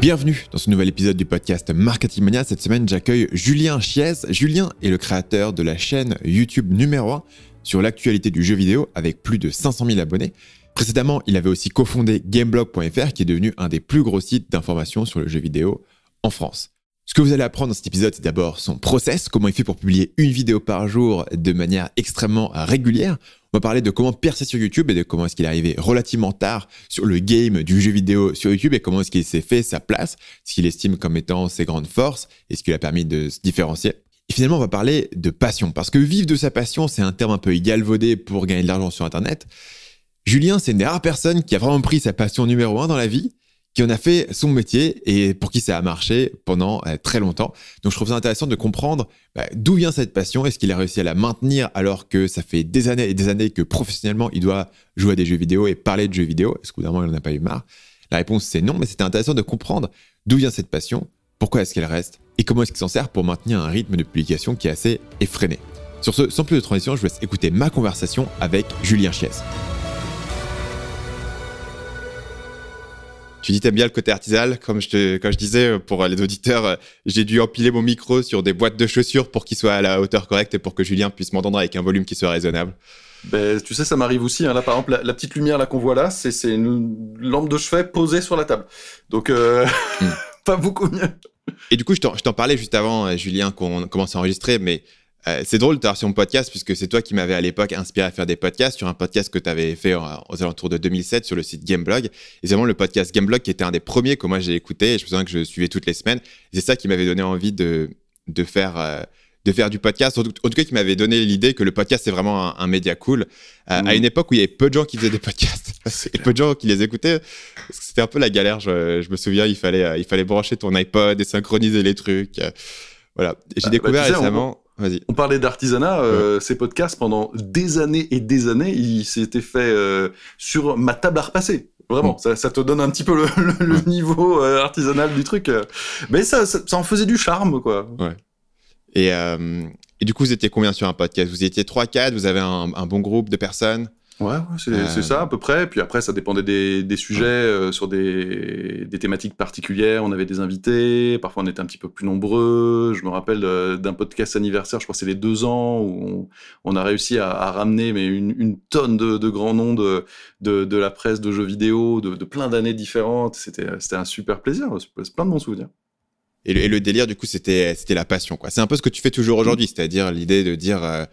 Bienvenue dans ce nouvel épisode du podcast Marketing Mania. Cette semaine, j'accueille Julien Chiez. Julien est le créateur de la chaîne YouTube numéro 1 sur l'actualité du jeu vidéo avec plus de 500 000 abonnés. Précédemment, il avait aussi cofondé Gameblog.fr qui est devenu un des plus gros sites d'information sur le jeu vidéo en France. Ce que vous allez apprendre dans cet épisode, c'est d'abord son process, comment il fait pour publier une vidéo par jour de manière extrêmement régulière. On va parler de comment percer sur YouTube et de comment est-ce qu'il est arrivé relativement tard sur le game du jeu vidéo sur YouTube et comment est-ce qu'il s'est fait sa place, ce qu'il estime comme étant ses grandes forces et ce qui lui a permis de se différencier. Et finalement, on va parler de passion, parce que vivre de sa passion, c'est un terme un peu galvaudé pour gagner de l'argent sur Internet. Julien, c'est une des rares personnes qui a vraiment pris sa passion numéro un dans la vie qui en a fait son métier et pour qui ça a marché pendant euh, très longtemps. Donc je trouve ça intéressant de comprendre bah, d'où vient cette passion, est-ce qu'il a réussi à la maintenir alors que ça fait des années et des années que professionnellement il doit jouer à des jeux vidéo et parler de jeux vidéo, est-ce qu'au bout d'un moment il n'en a pas eu marre? La réponse c'est non, mais c'était intéressant de comprendre d'où vient cette passion, pourquoi est-ce qu'elle reste et comment est-ce qu'il s'en sert pour maintenir un rythme de publication qui est assez effréné. Sur ce, sans plus de transition, je vous laisse écouter ma conversation avec Julien Chies. Tu dis t'aimes bien le côté artisanal, comme je, te, comme je disais euh, pour les auditeurs, euh, j'ai dû empiler mon micro sur des boîtes de chaussures pour qu'il soit à la hauteur correcte et pour que Julien puisse m'entendre avec un volume qui soit raisonnable. Ben, tu sais, ça m'arrive aussi. Hein. Là, par exemple, la, petite lumière là qu'on voit là, c'est une lampe de chevet posée sur la table. Donc, euh, hmm. pas beaucoup mieux. Et du coup, je t'en parlais juste avant, Julien, qu'on commence à enregistrer, mais euh, c'est drôle de sur mon podcast puisque c'est toi qui m'avais à l'époque inspiré à faire des podcasts sur un podcast que tu avais fait aux alentours de 2007 sur le site Gameblog. Et c'est vraiment le podcast Gameblog qui était un des premiers que moi j'ai écouté et je me souviens que je suivais toutes les semaines. C'est ça qui m'avait donné envie de, de faire. Euh, de faire du podcast, en tout, cas qui m'avait donné l'idée que le podcast c'est vraiment un, média cool, euh, à mmh. une époque où il y avait peu de gens qui faisaient des podcasts, et peu de gens qui les écoutaient, c'était un peu la galère, je, me souviens, il fallait, il fallait brancher ton iPod et synchroniser les trucs, voilà. J'ai bah, découvert bah, récemment... On parlait d'artisanat, euh, ces podcasts pendant des années et des années, ils s'étaient fait euh, sur ma table à repasser. Vraiment, mm. ça, te donne un petit peu le, niveau euh, artisanal du truc. Mais ça, ça, en faisait du charme, quoi. Ouais. Et, et, du coup, vous étiez combien sur un podcast? Vous étiez 3-4, vous avez un, un, bon groupe de personnes? Ouais, c'est euh, ça à peu près. Puis après, ça dépendait des, des sujets euh, sur des, des, thématiques particulières. On avait des invités. Parfois, on était un petit peu plus nombreux. Je me rappelle euh, d'un podcast anniversaire, je crois que c'est les deux ans, où on, a réussi à, à, ramener mais une, une tonne de, de, grands noms de, de, de, la presse, de jeux vidéo, de, de plein d'années différentes. C'était un super plaisir. C'est plein de bons souvenirs. Et le, et le délire, du coup, c'était la passion. C'est un peu ce que tu fais toujours aujourd'hui, c'est-à-dire l'idée de dire...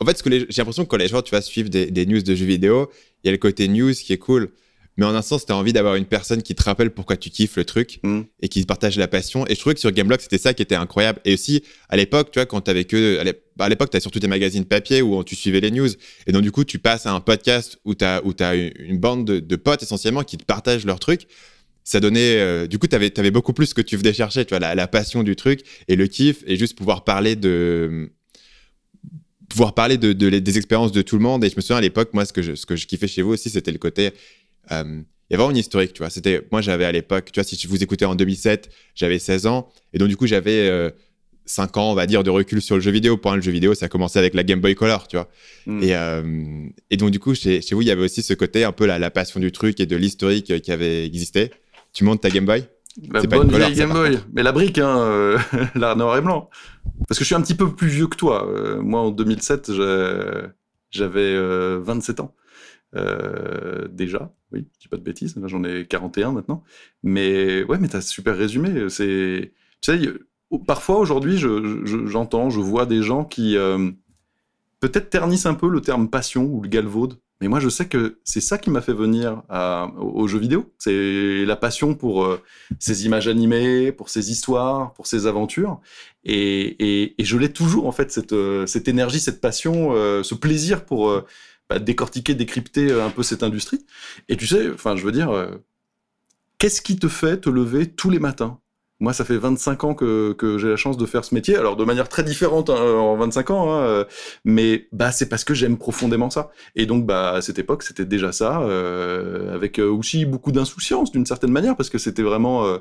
En fait, j'ai l'impression que quand les gens, tu vas suivre des, news de jeux vidéo, il y a le côté news qui est cool. Mais en un sens, tu as envie d'avoir une personne qui te rappelle pourquoi tu kiffes le truc mm. et qui partage la passion. Et je trouvais que sur Gameblog, c'était ça qui était incroyable. Et aussi, à l'époque, tu vois, quand t'avais que, à l'époque, t'as surtout des magazines papier où tu suivais les news. Et donc, du coup, tu passes à un podcast où t'as, où t'as une bande de, potes essentiellement qui te partagent leur truc. Ça donnait, euh, du coup, t'avais, avais beaucoup plus que tu venais chercher, tu vois, la, la passion du truc et le kiff et juste pouvoir parler de, pouvoir parler de, des expériences de tout le monde. Et je me souviens à l'époque, moi, ce que je, ce que je kiffais chez vous aussi, c'était le côté. Euh, il y avait vraiment une historique, tu vois. C'était, moi, j'avais à l'époque, tu vois, si je vous écoutais en 2007, j'avais 16 ans. Et donc, du coup, j'avais 5 euh, ans, on va dire, de recul sur le jeu vidéo. Pour un, le jeu vidéo, ça a commencé avec la Game Boy Color, tu vois. Hmm. Et, euh, et donc, du coup, chez, chez, vous, il y avait aussi ce côté un peu la, la passion du truc et de l'historique qui avait existé. Tu montes ta Game Boy? La bonne vieille Game Boy. Mais la brique, hein, euh, la noir et blanc. Parce que je suis un petit peu plus vieux que toi. Euh, moi, en 2007, j'avais 27 euh, ans. déjà, oui, je dis pas de bêtises, là j'en ai 41 maintenant. Mais ouais, mais t'as super résumé. C'est, tu sais, parfois aujourd'hui, j'entends, je, vois des gens qui peut-être ternissent un peu le terme passion ou le galvaude. Mais moi, je sais que c'est ça qui m'a fait venir aux jeux vidéo. C'est la passion pour euh, ces images animées, pour ces histoires, pour ces aventures. Et, je l'ai toujours, en fait, cette, euh, cette énergie, cette passion, euh, ce plaisir pour bah, décortiquer, décrypter un peu cette industrie. Et tu sais, enfin, je veux dire, qu'est-ce qui te fait te lever tous les matins? Moi, ça fait 25 ans que, que j'ai la chance de faire ce métier. Alors, de manière très différente hein, en 25 ans, hein, euh, mais bah, c'est parce que j'aime profondément ça. Et donc, bah, à cette époque, c'était déjà ça, euh, avec euh, aussi beaucoup d'insouciance d'une certaine manière, parce que c'était vraiment, euh,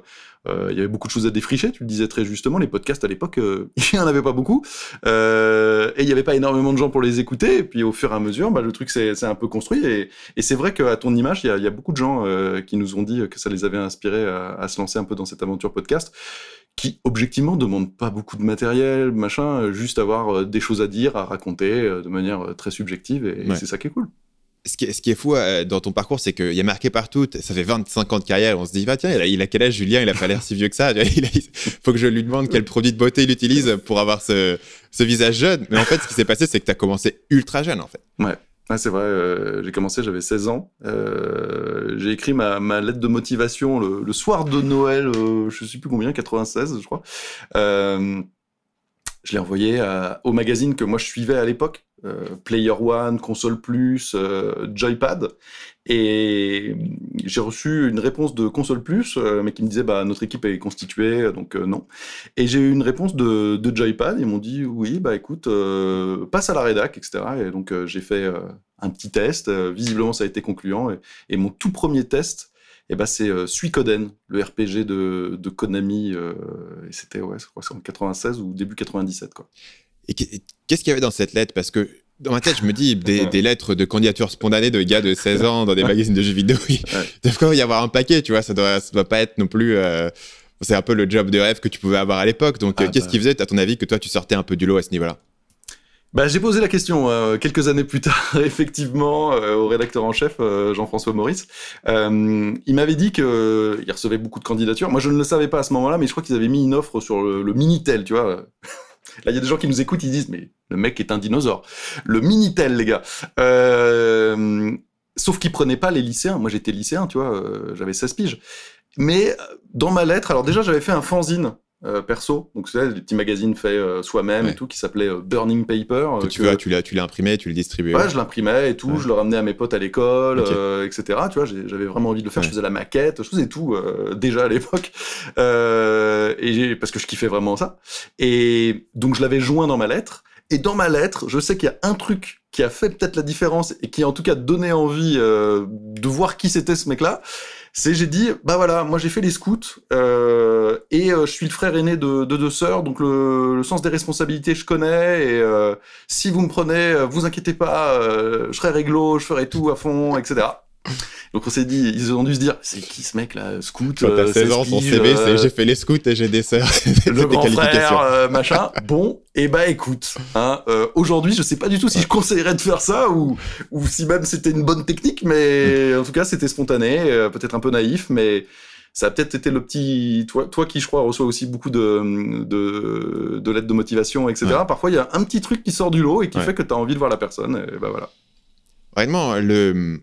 il y avait beaucoup de choses à défricher. Tu le disais très justement, les podcasts à l'époque, il n'y en avait pas beaucoup, et il n'y avait pas énormément de gens pour les écouter. Et puis, au fur et à mesure, bah, le truc s'est un peu construit. Et, c'est vrai qu'à ton image, il y a, beaucoup de gens qui nous ont dit que ça les avait inspirés à se lancer un peu dans cette aventure podcast qui objectivement demande pas beaucoup de matériel, machin, euh, juste avoir euh, des choses à dire, à raconter euh, de manière très subjective, et, c'est ça qui est cool. Ce qui, est, ce qui est fou dans ton parcours, c'est qu'il y a marqué partout, ça fait 25 ans de carrière, on se dit, bah, tiens, il a, quel âge Julien? Il a pas l'air si vieux que ça. Il faut que je lui demande quel produit de beauté il utilise pour avoir ce, ce visage jeune. Mais en fait, ce qui s'est passé, c'est que tu as commencé ultra jeune, en fait. Ouais. Ah, c'est vrai, euh, j'ai commencé, j'avais 16 ans. Euh, j'ai écrit ma, lettre de motivation le, soir de Noël, euh, je sais plus combien, 96, je crois. Euh, je l'ai envoyé à, au magazine que moi je suivais à l'époque, euh, Player One, Console Plus, euh, Joypad. Et j'ai reçu une réponse de Console Plus, euh, mais qui me disait bah notre équipe est constituée, donc euh, non. Et j'ai eu une réponse de, de Joypad. Ils m'ont dit oui, bah écoute, euh, passe à la rédac, etc. Et donc j'ai fait un petit test. visiblement, ça a été concluant. Et mon tout premier test, et eh ben c'est Suikoden, le RPG de, de Konami. et c'était ouais, je crois en 96 ou début 97 quoi. Et qu'est-ce qu'il y avait dans cette lettre? Parce que dans ma tête, je me dis des, lettres de candidature spontanée de gars de 16 ans dans des magazines de jeux vidéo. Il doit y avoir un paquet, tu vois. Ça doit, ça doit pas être non plus. Euh, c'est un peu le job de rêve que tu pouvais avoir à l'époque. Donc, ah euh, qu'est-ce bah. qui faisait, à ton avis, que toi, tu sortais un peu du lot à ce niveau-là? Bah, j'ai posé la question euh, quelques années plus tard, effectivement, au rédacteur en chef, Jean-François Maurice. il m'avait dit qu'il recevait beaucoup de candidatures. Moi, je ne le savais pas à ce moment-là, mais je crois qu'ils avaient mis une offre sur le, le Minitel, tu vois. Là, il y a des gens qui nous écoutent, ils disent, mais le mec est un dinosaure. Le Minitel, les gars. Euh, sauf qu'il prenait pas les lycéens. Moi, j'étais lycéen, tu vois, euh, j'avais 16 piges. Mais dans ma lettre, alors déjà, j'avais fait un fanzine euh, perso. Donc, c'est des petits magazines faits euh, soi-même et tout, qui s'appelait euh, Burning Paper. Que tu, tu l'as, tu l'as imprimé, tu le distribuais. Ouais, je l'imprimais et tout, je le ramenais à mes potes à l'école, etc. Tu vois, j'avais vraiment envie de le faire. Je faisais la maquette, je faisais tout déjà à l'époque, et parce que je kiffais vraiment ça. Et donc, je l'avais joint dans ma lettre. Et dans ma lettre, je sais qu'il y a un truc qui a fait peut-être la différence et qui a en tout cas donné envie de voir qui c'était ce mec-là c'est j'ai dit bah voilà moi j'ai fait les scouts euh, et euh, je suis le frère aîné de, de deux sœurs donc le, le, sens des responsabilités je connais et euh, si vous me prenez vous inquiétez pas je serai réglo je ferai tout à fond etc donc on s'est dit, ils ont dû se dire, c'est qui ce mec là, scout Quand t'as 16 ans, son CV, c'est j'ai fait les scouts et j'ai des sœurs. le grand frère, machin. Bon, et eh bah ben, écoute, hein, euh, aujourd'hui, je sais pas du tout si je conseillerais de faire ça ou, ou si même c'était une bonne technique, mais en tout cas, c'était spontané, euh, peut-être un peu naïf, mais ça a peut-être été le petit toi toi qui je crois reçois aussi beaucoup de de, de lettres de motivation etc parfois il y a un petit truc qui sort du lot et qui fait que tu as envie de voir la personne et ben voilà. Vraiment le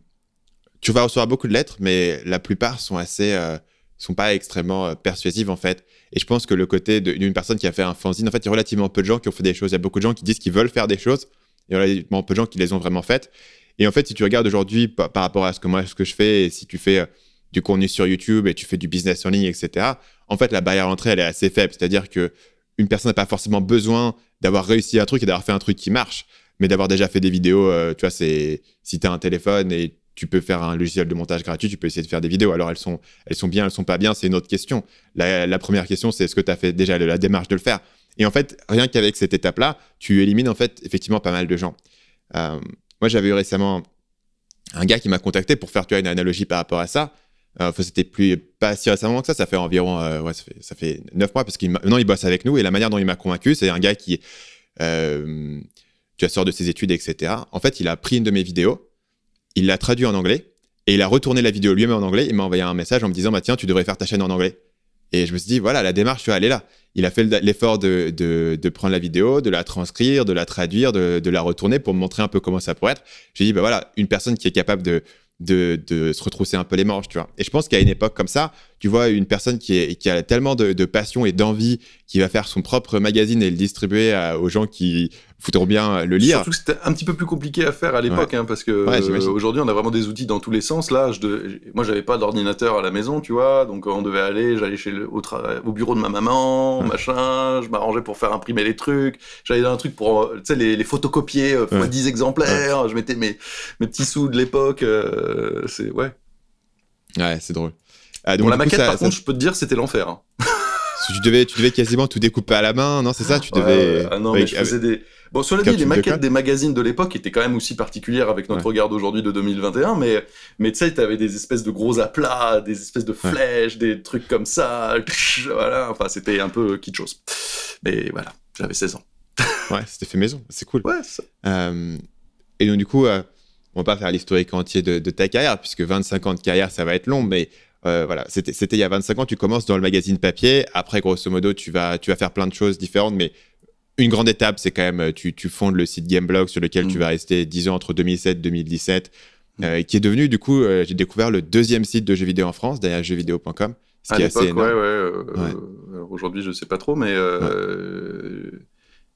tu vas recevoir beaucoup de lettres, mais la plupart sont assez, euh, sont pas extrêmement euh, persuasives en fait. Et je pense que le côté d'une personne qui a fait un fanzine, en fait, il y a relativement peu de gens qui ont fait des choses. Il y a beaucoup de gens qui disent qu'ils veulent faire des choses, et relativement peu de gens qui les ont vraiment faites. Et en fait, si tu regardes aujourd'hui par, rapport à ce que moi, ce que je fais, si tu fais euh, du contenu sur YouTube et tu fais du business en ligne, etc., en fait, la barrière d'entrée, elle est assez faible. C'est-à-dire que une personne n'a pas forcément besoin d'avoir réussi un truc et d'avoir fait un truc qui marche, mais d'avoir déjà fait des vidéos. tu vois, c'est si tu as un téléphone et tu peux faire un logiciel de montage gratuit, tu peux essayer de faire des vidéos. Alors elles sont, elles sont bien, elles sont pas bien, c'est une autre question. La, première question, c'est est-ce que tu as fait déjà la démarche de le faire? Et en fait, rien qu'avec cette étape-là, tu élimines en fait effectivement pas mal de gens. Euh, moi, j'avais eu récemment un gars qui m'a contacté pour faire tu une analogie par rapport à ça. Euh, c'était plus pas si récemment que ça, ça fait environ euh, ouais, ça fait, neuf mois parce qu'il maintenant il bosse avec nous et la manière dont il m'a convaincu, c'est un gars qui tu as sort de ses études, etc. En fait, il a pris une de mes vidéos il l'a traduit en anglais et il a retourné la vidéo lui-même en anglais. Il m'a envoyé un message en me disant bah tiens tu devrais faire ta chaîne en anglais. Et je me suis dit voilà la démarche tu vois, elle est là. Il a fait l'effort de, de, prendre la vidéo, de la transcrire, de la traduire, de, la retourner pour me montrer un peu comment ça pourrait être. J'ai dit bah voilà une personne qui est capable de de, de se retrousser un peu les manches, tu vois. Et je pense qu'à une époque comme ça, tu vois une personne qui, est, qui a tellement de, de passion et d'envie qui va faire son propre magazine et le distribuer aux gens qui faudrait bien le lire. Surtout que c'était un petit peu plus compliqué à faire à l'époque, hein, parce que aujourd'hui on a vraiment des outils dans tous les sens. Là, je devais... moi j'avais pas d'ordinateur à la maison, tu vois, donc on devait aller, j'allais chez le... au, au, bureau de ma maman, machin, je m'arrangeais pour faire imprimer les trucs, j'allais dans un truc pour, tu sais, les, photocopier euh, fois 10 exemplaires, je mettais mes, mes petits sous de l'époque, euh, c'est ouais. Ouais, c'est drôle. Ah, donc, la maquette, par contre, je peux te dire, c'était l'enfer. Hein. tu devais, tu devais quasiment tout découper à la main, non C'est ça Tu devais. ah non, mais je faisais des. Bon, cela dit, les maquettes des magazines de l'époque étaient quand même aussi particulières avec notre regard d'aujourd'hui de 2021, mais, mais tu sais, t'avais des espèces de gros aplats, des espèces de flèches, des trucs comme ça, voilà, enfin, c'était un peu kitschos. Mais voilà, j'avais 16 ans. ouais, c'était fait maison, c'est cool. Ouais, euh, et donc, du coup, euh, on va pas faire l'historique entier de, de, ta carrière, puisque 25 ans de carrière, ça va être long, mais euh, voilà, c'était il y a 25 ans, tu commences dans le magazine papier. Après, grosso modo, tu vas, tu vas faire plein de choses différentes, mais une grande étape, c'est quand même, euh, tu, tu, fondes le site Gameblog sur lequel tu mm. vas rester 10 ans entre 2007 et 2017, qui est devenu, du coup, euh, j'ai découvert le deuxième site de jeux vidéo en France, derrière jeuxvideo.com. Ce qui est assez énorme. Ouais, ouais, Aujourd'hui, je sais pas trop, mais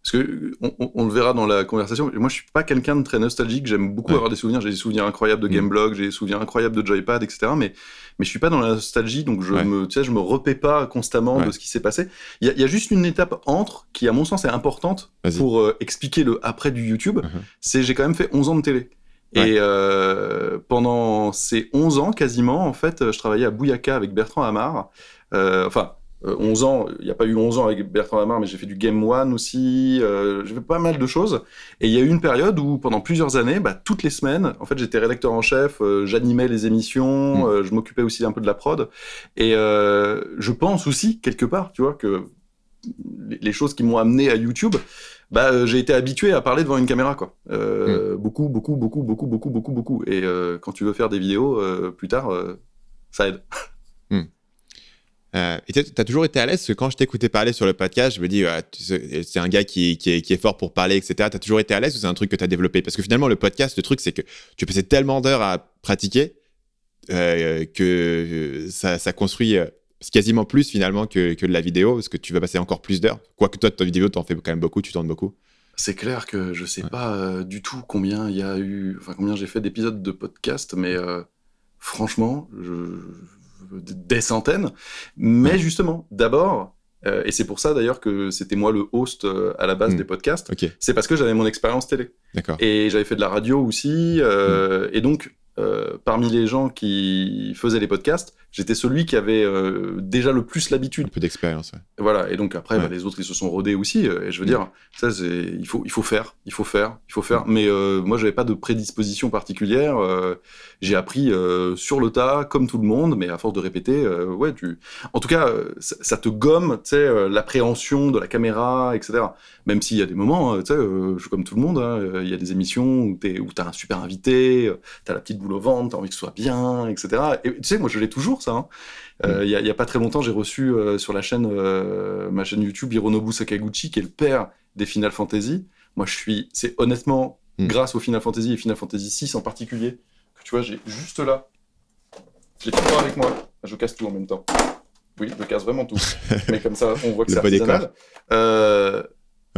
parce que on, le verra dans la conversation. Moi, je suis pas quelqu'un de très nostalgique. J'aime beaucoup avoir des souvenirs. J'ai des souvenirs incroyables de mm. Gameblog, j'ai des souvenirs incroyables de Joypad, etc. Mais mais je suis pas dans la nostalgie, donc je me, tu sais, je me repais pas constamment de ce qui s'est passé. Il y, a juste une étape entre qui, à mon sens, est importante pour euh, expliquer le après du YouTube. Uh-huh. C'est j'ai quand même fait 11 ans de télé. Et euh, pendant ces 11 ans, quasiment, en fait, je travaillais à Bouyaka avec Bertrand Hamar. Euh, enfin, 11 euh, ans, il n'y a pas eu 11 ans avec Bertrand Lamar, mais j'ai fait du Game One aussi, euh, j'ai fait pas mal de choses. Et il y a eu une période où, pendant plusieurs années, bah, toutes les semaines, en fait, j'étais rédacteur en chef, euh, j'animais les émissions, mm. je m'occupais aussi un peu de la prod. Et je pense aussi, quelque part, tu vois, que les choses qui m'ont amené à YouTube, bah, j'ai été habitué à parler devant une caméra, quoi. Mm. Beaucoup, beaucoup, beaucoup, beaucoup, beaucoup, beaucoup, beaucoup. Et quand tu veux faire des vidéos plus tard, ça aide. Euh, et tu as toujours été à l'aise, parce que quand je t'écoutais parler sur le podcast, je me dis, c'est un gars qui, qui, est, fort pour parler, etc. Tu as toujours été à l'aise ou c'est un truc que tu as développé? Parce que finalement, le podcast, le truc, c'est que tu passais tellement d'heures à pratiquer euh, que ça, ça, construit euh, quasiment plus finalement que, que, de la vidéo, parce que tu vas passer encore plus d'heures. Quoique toi, ta vidéo, tu en fais quand même beaucoup, tu tournes beaucoup. C'est clair que je sais pas du tout combien il y a eu, enfin combien j'ai fait d'épisodes de podcast, mais franchement, je des centaines. Mais justement, d'abord, euh, et c'est pour ça d'ailleurs que c'était moi le host euh, à la base hmm. des podcasts, c'est parce que j'avais mon expérience télé. Et j'avais fait de la radio aussi. Euh, hmm. Et donc, parmi les gens qui faisaient les podcasts, j'étais celui qui avait euh, déjà le plus l'habitude. Un peu d'expérience. Voilà, et donc après, bah, les autres, ils se sont rodés aussi. Euh, et je veux mm. dire, ça, il faut, il faut faire, il faut faire, il faut faire. Mm. Mais euh, moi, j'avais pas de prédisposition particulière. j'ai appris sur le tas, comme tout le monde, mais à force de répéter, ouais, tu. En tout cas, ça, te gomme, tu sais, l'appréhension de la caméra, etc. Même s'il y a des moments, tu sais, je suis comme tout le monde. Hein, il y a des émissions où tu as un super invité, tu as la petite boule au ventre, as envie que ce soit bien, etc. Et tu sais, moi, je l'ai toujours ça. Hein. Euh, il n'y a, pas très longtemps, j'ai reçu euh, sur la chaîne, euh, ma chaîne YouTube, Hironobu Sakaguchi, qui est le père des Final Fantasy. Moi, je suis, c'est honnêtement hmm. grâce au Final Fantasy et Final Fantasy 6 en particulier que tu vois, j'ai juste là, j'ai tout avec moi. Je casse tout en même temps. Oui, je casse vraiment tout. Mais comme ça, on voit que c'est artisanal.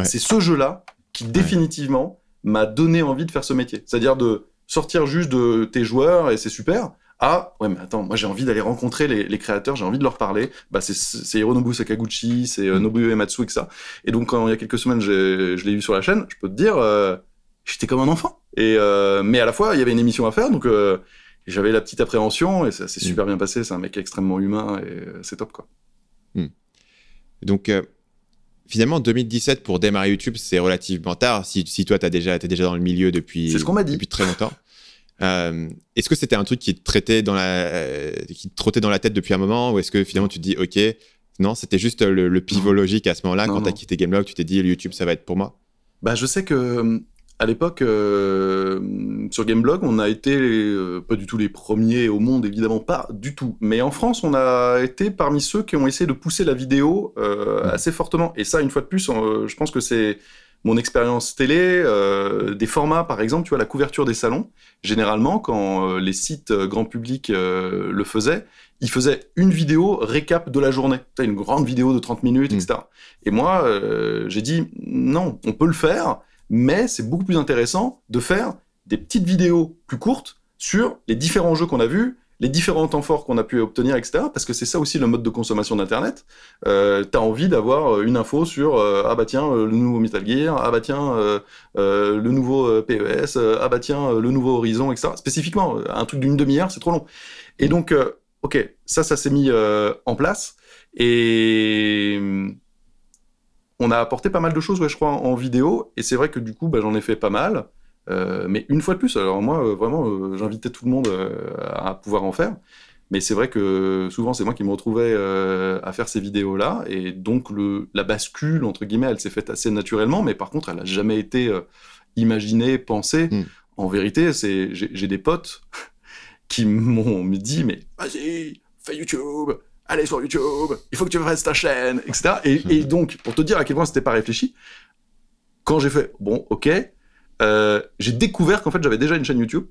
C'est ce jeu-là qui définitivement m'a donné envie de faire ce métier. C'est-à-dire de sortir juste de tes joueurs et c'est super, ah ouais mais attends moi j'ai envie d'aller rencontrer les, créateurs j'ai envie de leur parler bah c'est Hironobu Sakaguchi c'est euh, mm. Nobuo Ematsu et ça et donc quand il y a quelques semaines je l'ai vu sur la chaîne je peux te dire euh, j'étais comme un enfant et euh, mais à la fois il y avait une émission à faire donc j'avais la petite appréhension et ça s'est mm. super bien passé c'est un mec extrêmement humain et c'est top quoi mm. donc finalement 2017 pour démarrer YouTube c'est relativement tard. Si, si toi tu déjà es déjà dans le milieu depuis ce dit. depuis très longtemps. Euh, est-ce que c'était un truc qui te traitait dans la, euh, qui trottait dans la tête depuis un moment, ou est-ce que finalement tu te dis, ok, non, c'était juste le, pivot logique à ce moment-là, quand tu as quitté Gameblog, tu t'es dit, YouTube, ça va être pour moi? Bah, je sais que à l'époque, euh, sur Gameblog, on a été pas du tout les premiers au monde, évidemment pas du tout. Mais en France, on a été parmi ceux qui ont essayé de pousser la vidéo mmh. assez fortement. Et ça, une fois de plus, je pense que c'est mon expérience télé, euh, des formats, par exemple, tu vois, la couverture des salons. Généralement, quand les sites grand public le faisaient, ils faisaient une vidéo récap de la journée. Une grande vidéo de 30 minutes, etc. Mm. Et moi, j'ai dit, non, on peut le faire, mais c'est beaucoup plus intéressant de faire des petites vidéos plus courtes sur les différents jeux qu'on a vus, les différents temps forts qu'on a pu obtenir, etc. Parce que c'est ça aussi le mode de consommation d'Internet. Euh, T'as envie d'avoir euh, une info sur euh, ah bah tiens le nouveau Metal Gear, ah bah tiens le nouveau PES, ah bah tiens le nouveau Horizon, etc. Spécifiquement, un truc d'une demi-heure, c'est trop long. Et donc, ok, ça, ça s'est mis en place et on a apporté pas mal de choses, ouais, je crois, en, vidéo. Et c'est vrai que du coup, bah, j'en ai fait pas mal. Euh, mais une fois de plus, alors moi, euh, vraiment, euh, j'invitais tout le monde à pouvoir en faire. Mais c'est vrai que souvent, c'est moi qui me retrouvais à faire ces vidéos-là. Et donc, le, la bascule, entre guillemets, elle s'est faite assez naturellement. Mais par contre, elle n'a jamais été imaginée, pensée. Hmm. En vérité, c'est j'ai des potes qui m'ont dit, mais vas-y, fais YouTube, allez sur YouTube, il faut que tu fasses ta chaîne, etc. Et, et donc, pour te dire à quel point c'était pas réfléchi, quand j'ai fait, bon, ok, euh, j'ai découvert qu'en fait j'avais déjà une chaîne YouTube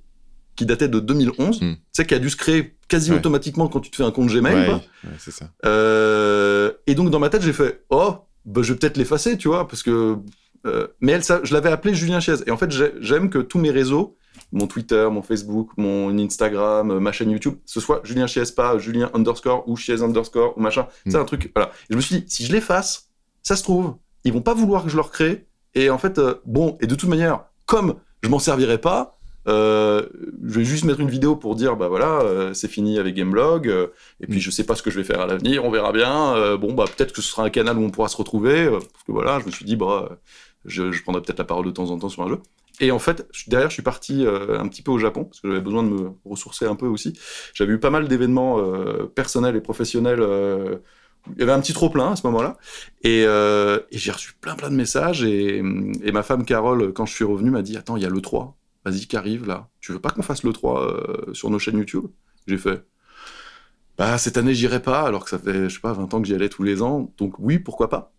qui datait de 2011, hmm. tu sais, qui a dû se créer quasi automatiquement quand tu te fais un compte Gmail. Ouais, c'est ça. Euh, et donc dans ma tête j'ai fait, oh, bah, je vais peut-être l'effacer, tu vois, parce que. Euh, mais elle, ça, je l'avais appelé Julien Chiez. Et en fait, j'aime que tous mes réseaux, mon Twitter, mon Facebook, mon Instagram, ma chaîne YouTube, ce soit Julien Chiez, pas Julien underscore ou Chiez underscore ou machin. C'est hmm. un truc, voilà. Et je me suis dit, si je l'efface, ça se trouve, ils vont pas vouloir que je le recrée. Et en fait, bon, et de toute manière, comme je m'en servirai pas, euh, je vais juste mettre une vidéo pour dire bah voilà euh, c'est fini avec Gameblog euh, et puis mm. je sais pas ce que je vais faire à l'avenir on verra bien bon bah peut-être que ce sera un canal où on pourra se retrouver parce que voilà je me suis dit bah je, prendrai peut-être la parole de temps en temps sur un jeu et en fait derrière je suis parti un petit peu au Japon parce que j'avais besoin de me ressourcer un peu aussi j'avais eu pas mal d'événements personnels et professionnels il y avait un petit trop plein à ce moment-là. Euh, et, j'ai reçu plein plein de messages. Et, ma femme Carole, quand je suis revenu, m'a dit Attends, il y a le 3. Vas-y, qui arrive là. Tu veux pas qu'on fasse le 3 euh, sur nos chaînes YouTube? J'ai fait Bah, cette année, j'irai pas, alors que ça fait, je sais pas, 20 ans que j'y allais tous les ans. Donc, oui, pourquoi pas?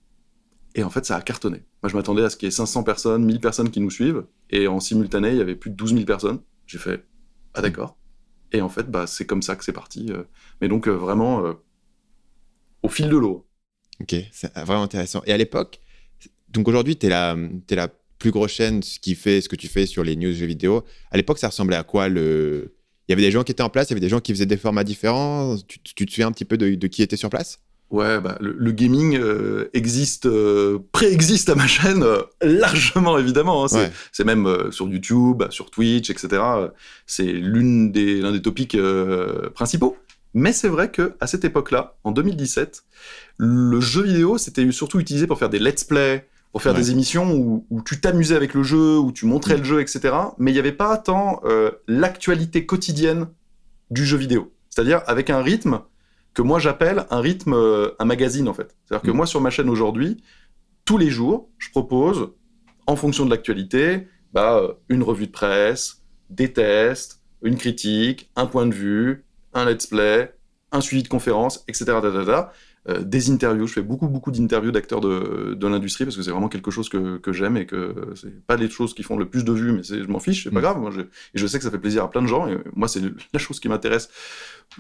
Et en fait, ça a cartonné. Moi, je m'attendais à ce qu'il y ait 500 personnes, 1000 personnes qui nous suivent. Et en simultané, il y avait plus de 12 000 personnes. J'ai fait Ah, d'accord. Et en fait, bah, c'est comme ça que c'est parti. Euh. Mais donc, vraiment au fil de l'eau. Ok, c'est vraiment intéressant. Et à l'époque, donc aujourd'hui, tu es, la, es la plus grosse chaîne qui fait ce que tu fais sur les news jeux vidéo. À l'époque, ça ressemblait à quoi le... Il y avait des gens qui étaient en place, il y avait des gens qui faisaient des formats différents. Tu, te souviens un petit peu de, qui était sur place? Ouais, bah, le, gaming euh, existe, euh, préexiste à ma chaîne euh, largement évidemment. Hein. C'est même sur YouTube, sur Twitch, etc. C'est l'une des l'un des topics principaux. Mais c'est vrai que à cette époque-là, en 2017, le jeu vidéo c'était surtout utilisé pour faire des let's play, pour faire des émissions où, tu t'amusais avec le jeu, où tu montrais le jeu, etc. Mais il n'y avait pas tant euh, l'actualité quotidienne du jeu vidéo. C'est-à-dire avec un rythme que moi j'appelle un rythme, euh, un magazine en fait. C'est-à-dire que mm. moi sur ma chaîne aujourd'hui, tous les jours, je propose, en fonction de l'actualité, bah, euh, une revue de presse, des tests, une critique, un point de vue, un let's play, un suivi de conférence, etc. Euh, des interviews. Je fais beaucoup, beaucoup d'interviews d'acteurs de, de l'industrie parce que c'est vraiment quelque chose que, que j'aime et que c'est pas les choses qui font le plus de vues, mais je m'en fiche, c'est pas mm. grave. Moi, je, et je sais que ça fait plaisir à plein de gens et moi, c'est la chose qui m'intéresse,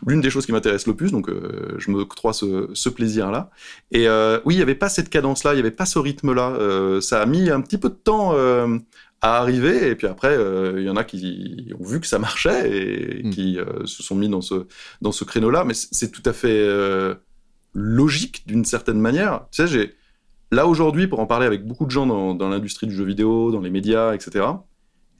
l'une des choses qui m'intéresse le plus, donc euh, je me crois ce, ce plaisir-là. Et euh, oui, il n'y avait pas cette cadence-là, il n'y avait pas ce rythme-là. Euh, ça a mis un petit peu de temps à arriver. Et puis après, il y en a qui ont vu que ça marchait et mm. qui se sont mis dans ce, dans ce créneau-là. Mais c'est tout à fait logique d'une certaine manière. Tu sais, j'ai là aujourd'hui, pour en parler avec beaucoup de gens dans, l'industrie du jeu vidéo, dans les médias, etc.,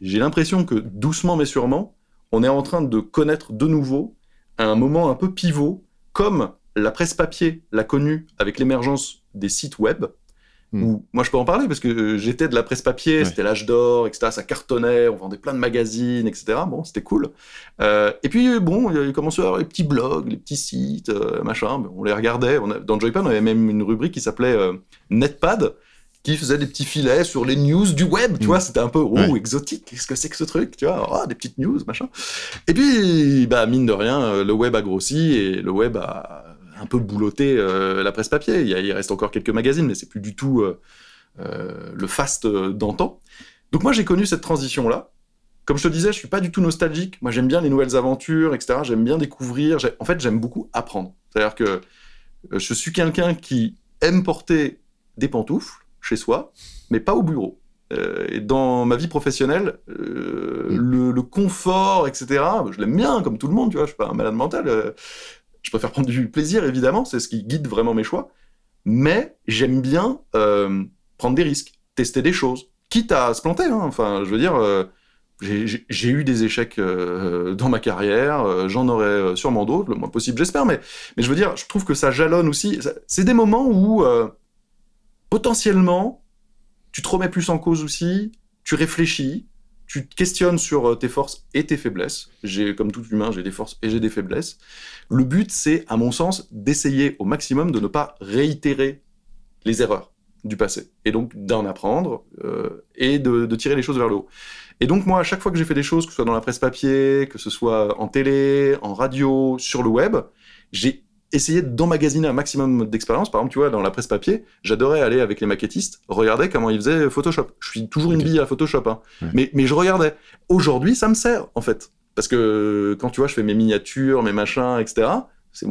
j'ai l'impression que doucement mais sûrement, on est en train de connaître de nouveau un moment un peu pivot, comme la presse papier l'a connu avec l'émergence des sites web, Hmm. moi je peux en parler parce que euh, j'étais de la presse papier, c'était l'âge d'or, etc. Ça cartonnait, on vendait plein de magazines, etc. Bon, c'était cool. Euh, et puis bon, il commençait à y avoir les petits blogs, les petits sites, euh, machin. On les regardait. On a, dans Joypad, on avait même une rubrique qui s'appelait Netpad qui faisait des petits filets sur les news du web, tu hmm. vois, c'était un peu oh exotique, qu'est-ce que c'est que ce truc, tu vois, oh, des petites news, machin. Et puis bah mine de rien, le web a grossi et le web a un peu boulotter euh, la presse papier. Il, reste encore quelques magazines, mais c'est plus du tout euh, le fast d'antan. Donc moi j'ai connu cette transition là. Comme je te disais, je suis pas du tout nostalgique. Moi j'aime bien les nouvelles aventures, etc. J'aime bien découvrir. En fait j'aime beaucoup apprendre. C'est-à-dire que je suis quelqu'un qui aime porter des pantoufles chez soi, mais pas au bureau. Euh, et dans ma vie professionnelle, euh, mm. le, confort, etc., je l'aime bien, comme tout le monde, tu vois, je suis pas un malade mental. Euh, je préfère prendre du plaisir, évidemment, c'est ce qui guide vraiment mes choix. Mais j'aime bien prendre des risques, tester des choses, quitte à se planter. Hein. Enfin, je veux dire, j'ai eu des échecs dans ma carrière, j'en aurai sûrement d'autres, le moins possible, j'espère. Mais, mais je veux dire, je trouve que ça jalonne aussi. C'est des moments où potentiellement, tu te remets plus en cause aussi, tu réfléchis, tu te questionnes sur euh, tes forces et tes faiblesses. J'ai, comme tout humain, j'ai des forces et j'ai des faiblesses. Le but, c'est, à mon sens, d'essayer au maximum de ne pas réitérer les erreurs du passé. Et donc d'en apprendre euh, et de, de, tirer les choses vers le haut. Et donc moi, à chaque fois que j'ai fait des choses, que ce soit dans la presse papier, que ce soit en télé, en radio, sur le web, j'ai essayer d'emmagasiner un maximum d'expérience. Par exemple, tu vois, dans la presse papier, j'adorais aller avec les maquettistes, regarder comment ils faisaient Photoshop. Je suis toujours une bille à Photoshop, hein. mais, mais je regardais. Aujourd'hui, ça me sert, en fait. Parce que quand tu vois, je fais mes miniatures, mes machins, etc., c'est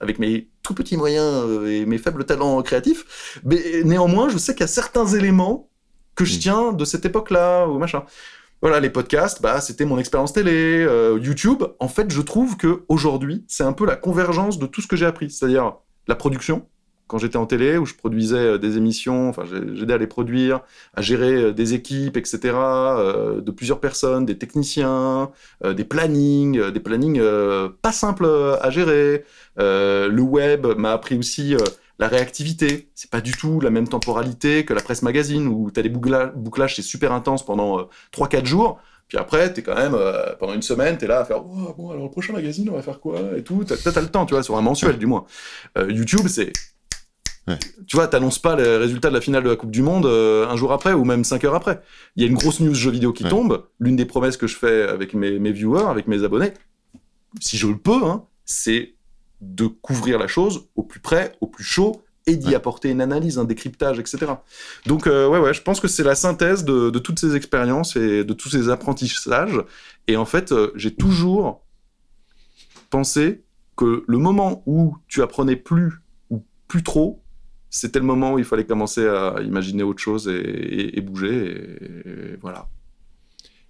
avec mes tout petits moyens euh, et mes faibles talents créatifs, mais néanmoins, je sais qu'il y a certains éléments que je mm. tiens de cette époque-là, ou machin voilà, les podcasts, bah, c'était mon expérience télé, euh, YouTube. En fait, je trouve que aujourd'hui, c'est un peu la convergence de tout ce que j'ai appris, c'est-à-dire la production. Quand j'étais en télé, où je produisais euh, des émissions, enfin, j'aidais à les produire, à gérer euh, des équipes, etc., de plusieurs personnes, des techniciens, des plannings, des plannings pas simples à gérer. le web m'a appris aussi la réactivité, c'est pas du tout la même temporalité que la presse magazine où tu as des bouclages, c'est super intense pendant 3-4 euh, jours. Puis après, tu es quand même, euh, pendant une semaine, tu es là à faire oh, bon, alors le prochain magazine, on va faire quoi? Et tout. Tu as, le temps, tu vois, sur un mensuel du moins. Euh, YouTube, c'est. Tu vois, t'annonces pas les résultats de la finale de la Coupe du Monde un jour après ou même 5 heures après. Il y a une grosse news jeu vidéo qui tombe. L'une des promesses que je fais avec mes, mes viewers, avec mes abonnés, si je le peux, hein, c'est de couvrir la chose au plus près, au plus chaud, et d'y apporter une analyse, un décryptage, etc. Donc, euh, ouais, ouais, je pense que c'est la synthèse de, toutes ces expériences et de tous ces apprentissages. Et en fait, euh, j'ai toujours pensé que le moment où tu apprenais plus ou plus trop, c'était le moment où il fallait commencer à imaginer autre chose et, bouger. et voilà.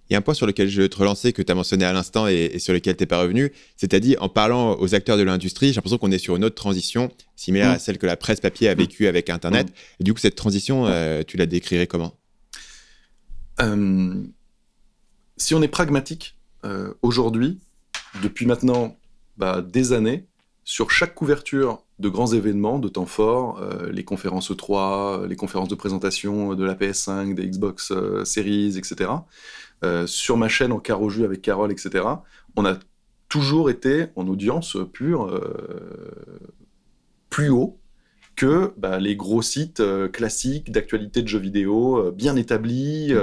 Il y a un point sur lequel je veux te relancer que tu as mentionné à l'instant et, sur lequel tu n'es pas revenu. C'est-à-dire, en parlant aux acteurs de l'industrie, j'ai l'impression qu'on est sur une autre transition, similaire à mm. celle que la presse papier a mm. vécue avec Internet. Mm. Et du coup, cette transition, euh, tu la décrirais comment? Euh, Si on est pragmatique, euh, aujourd'hui, depuis maintenant bah, des années, sur chaque couverture de grands événements, de temps forts, les conférences E3, les conférences de présentation de la PS5, des Xbox Series, etc., sur ma chaîne en carreau jus avec Carole, etc., on a toujours été en audience pure euh, plus haut que bah, les gros sites euh, classiques d'actualité de jeux vidéo bien établis.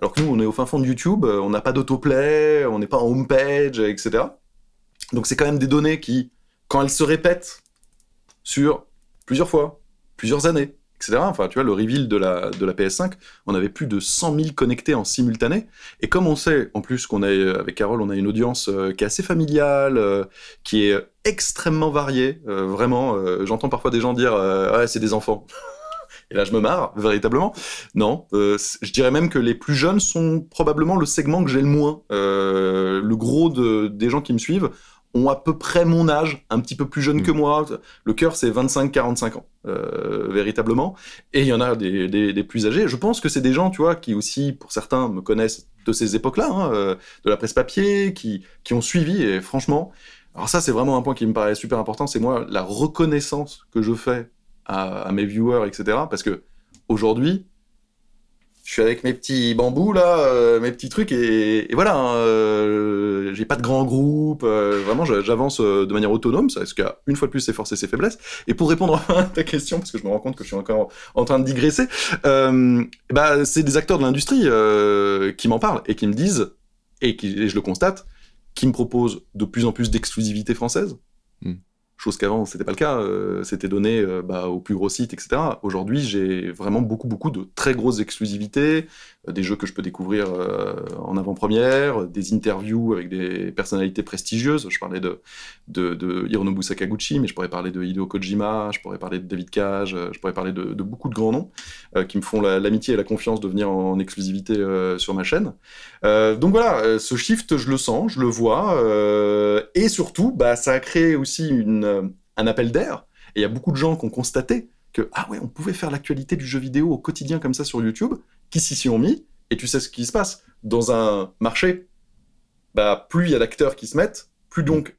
alors que nous, on est au fin fond de YouTube, on n'a pas d'autoplay, on n'est pas en homepage, etc. Donc c'est quand même des données qui, quand elles se répètent sur plusieurs fois, plusieurs années, Enfin, tu vois, le reveal de la, de la PS5, on avait plus de 100 000 connectés en simultané. Et comme on sait, en plus, qu'on a, avec Carole, on a une audience euh, qui est assez familiale, euh, qui est extrêmement variée. Euh, vraiment, j'entends parfois des gens dire Ouais, c'est des enfants. Et là, je me marre, véritablement. Non, je dirais même que les plus jeunes sont probablement le segment que j'ai le moins. le gros de, des gens qui me suivent ont à peu près mon âge, un petit peu plus jeune que mm. moi. Le cœur, c'est 25-45 ans, euh, véritablement. Et il y en a des, plus âgés. Je pense que c'est des gens, tu vois, qui aussi, pour certains, me connaissent de ces époques-là, hein, euh, de la presse papier, qui, qui ont suivi. Et franchement, alors ça, c'est vraiment un point qui me paraît super important. C'est moi, la reconnaissance que je fais à, à mes viewers, etc. Parce que aujourd'hui, je suis avec mes petits bambous là, euh, mes petits trucs et, voilà. Hein, euh, j'ai pas de grand groupe, euh, vraiment j'avance de manière autonome. Ça, ce qu'une fois de plus c'est forces et ses faiblesses. Et pour répondre à ta question, parce que je me rends compte que je suis encore en train de digresser, bah c'est des acteurs de l'industrie qui m'en parlent et qui me disent et, qui, je le constate, qui me proposent de plus en plus d'exclusivité française. Hmm. Chose qu'avant c'était pas le cas, euh, c'était donné euh, bah, aux plus gros sites, etc. Aujourd'hui, j'ai vraiment beaucoup beaucoup de très grosses exclusivités, euh, des jeux que je peux découvrir en avant-première, des interviews avec des personnalités prestigieuses. Je parlais de, de, de, Hironobu Sakaguchi, mais je pourrais parler de Hideo Kojima, je pourrais parler de David Cage, je pourrais parler de, beaucoup de grands noms qui me font l'amitié et la confiance de venir en, exclusivité sur ma chaîne. donc voilà, ce shift, je le sens, je le vois, et surtout, bah, ça a créé aussi une euh, un appel d'air. Et il y a beaucoup de gens qui ont constaté que, ah ouais, on pouvait faire l'actualité du jeu vidéo au quotidien comme ça sur YouTube, qui s'y sont mis, et tu sais ce qui se passe. Dans un marché, bah, plus il y a d'acteurs qui se mettent, plus donc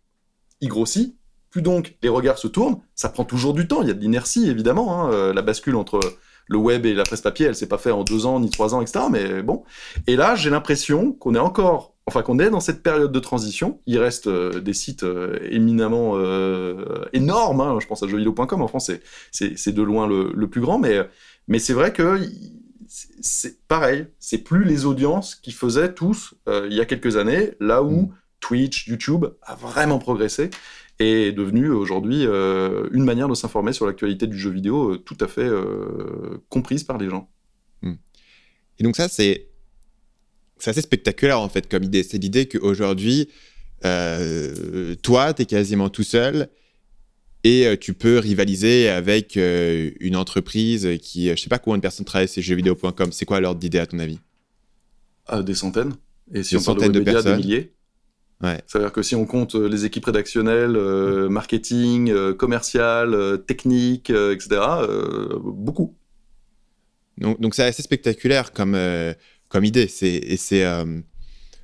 il grossit, plus donc les regards se tournent. Ça prend toujours du temps, il y a de l'inertie évidemment. Hein. Euh, la bascule entre le web et la presse papier, elle s'est pas fait en deux ans ni trois ans, etc. Mais bon. Et là, j'ai l'impression qu'on est encore enfin qu'on est dans cette période de transition. Il reste euh, des sites euh, éminemment euh, énormes. Hein. Je pense à jeuxvideo.com en France, c'est de loin le, plus grand, mais, mais c'est vrai que c'est pareil. C'est plus les audiences qui faisaient tous il y a quelques années, là où mm. Twitch, YouTube a vraiment progressé et est devenu aujourd'hui une manière de s'informer sur l'actualité du jeu vidéo tout à fait comprise par les gens. Mm. Et donc ça, c'est c'est assez spectaculaire en fait comme idée. C'est l'idée qu'aujourd'hui, euh, toi, tu es quasiment tout seul et euh, tu peux rivaliser avec euh, une entreprise qui, je sais pas combien de personnes travaillent sur jeuxvideo.com. C'est quoi l'ordre d'idée à ton avis? Des centaines. Et si des on centaines de, personnes. des milliers. Ouais. C'est-à-dire que si on compte les équipes rédactionnelles, marketing, commercial, technique, etc., beaucoup. Donc, donc c'est assez spectaculaire comme, comme idée. C'est, c'est, euh,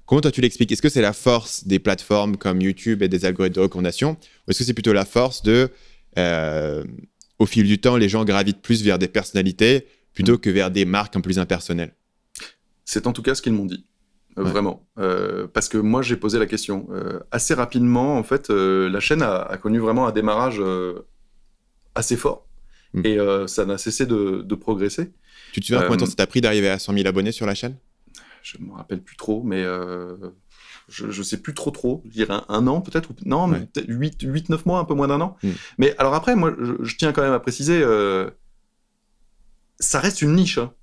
comment toi tu l'expliques? Est-ce que c'est la force des plateformes comme YouTube et des algorithmes de recommandation Ou est-ce que c'est plutôt la force de, euh, au fil du temps, les gens gravitent plus vers des personnalités plutôt mm. que vers des marques un peu plus impersonnelles? C'est en tout cas ce qu'ils m'ont dit. Euh, vraiment. parce que moi, j'ai posé la question. assez rapidement, en fait, la chaîne a, connu vraiment un démarrage assez fort. Mm. Et ça n'a cessé de, de progresser. Tu te souviens combien de temps euh, ça t'a pris d'arriver à 100 000 abonnés sur la chaîne? Je me rappelle plus trop, mais euh, je, ne sais plus trop trop. Je dirais un, an peut-être, non, 8, 9 mois, un peu moins d'un an. Hmm. Mais alors après, moi, je, tiens quand même à préciser, euh, ça reste une niche. Hein.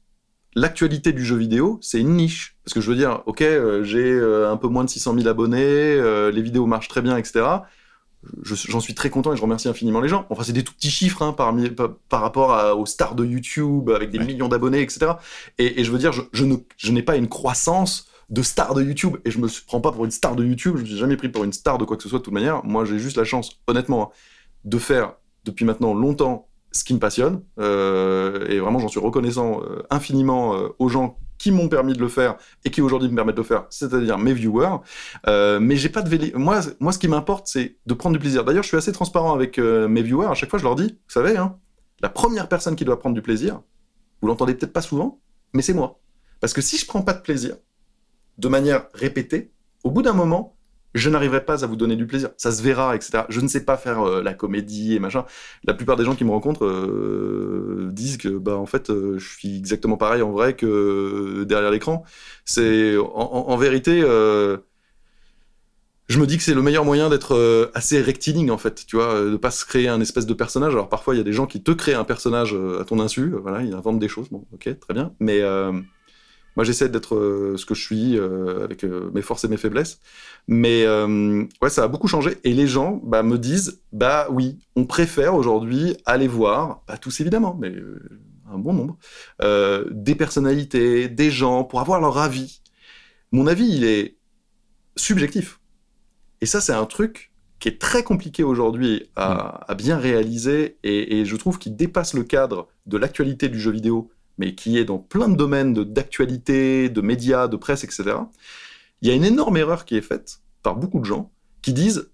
L'actualité du jeu vidéo, c'est une niche. Parce que je veux dire, ok, j'ai un peu moins de 600 000 abonnés, les vidéos marchent très bien, etc j'en suis très content et je remercie infiniment les gens. Enfin, c'est des tout petits chiffres hein, par, par, rapport aux stars de YouTube avec des millions d'abonnés, etc. Et, je veux dire, je, je n'ai pas une croissance de stars de YouTube et je me prends pas pour une star de YouTube. Je me suis jamais pris pour une star de quoi que ce soit de toute manière. Moi, j'ai juste la chance, honnêtement, hein, de faire depuis maintenant longtemps ce qui me passionne. Euh, et vraiment, j'en suis reconnaissant euh, infiniment euh, aux gens qui m'ont permis de le faire et qui aujourd'hui me permettent de le faire, c'est-à-dire mes viewers. Euh, mais j'ai pas de moi, moi, ce qui m'importe, c'est de prendre du plaisir. D'ailleurs, je suis assez transparent avec euh, mes viewers. À chaque fois, je leur dis, vous savez, hein, la première personne qui doit prendre du plaisir, vous l'entendez peut-être pas souvent, mais c'est moi. Parce que si je prends pas de plaisir de manière répétée, au bout d'un moment, je n'arriverai pas à vous donner du plaisir. Ça se verra, etc. Je ne sais pas faire euh, la comédie et machin. La plupart des gens qui me rencontrent euh, disent que, bah, en fait, euh, je suis exactement pareil en vrai que derrière l'écran. C'est, en, vérité, je me dis que c'est le meilleur moyen d'être assez rectiligne, en fait, tu vois, de pas se créer un espèce de personnage. Alors parfois, il y a des gens qui te créent un personnage à ton insu, voilà, ils inventent des choses, bon, ok, très bien, mais moi, j'essaie d'être euh, ce que je suis, euh, avec euh, mes forces et mes faiblesses. Mais ouais, ça a beaucoup changé. Et les gens bah, me disent, bah oui, on préfère aujourd'hui aller voir, pas tous évidemment, mais un bon nombre, des personnalités, des gens, pour avoir leur avis. Mon avis, il est subjectif. Et ça, c'est un truc qui est très compliqué aujourd'hui à, mm. bien réaliser et, et je trouve qu'il dépasse le cadre de l'actualité du jeu vidéo mais qui est dans plein de domaines d'actualité, de, médias, de presse, etc., il y a une énorme erreur qui est faite par beaucoup de gens qui disent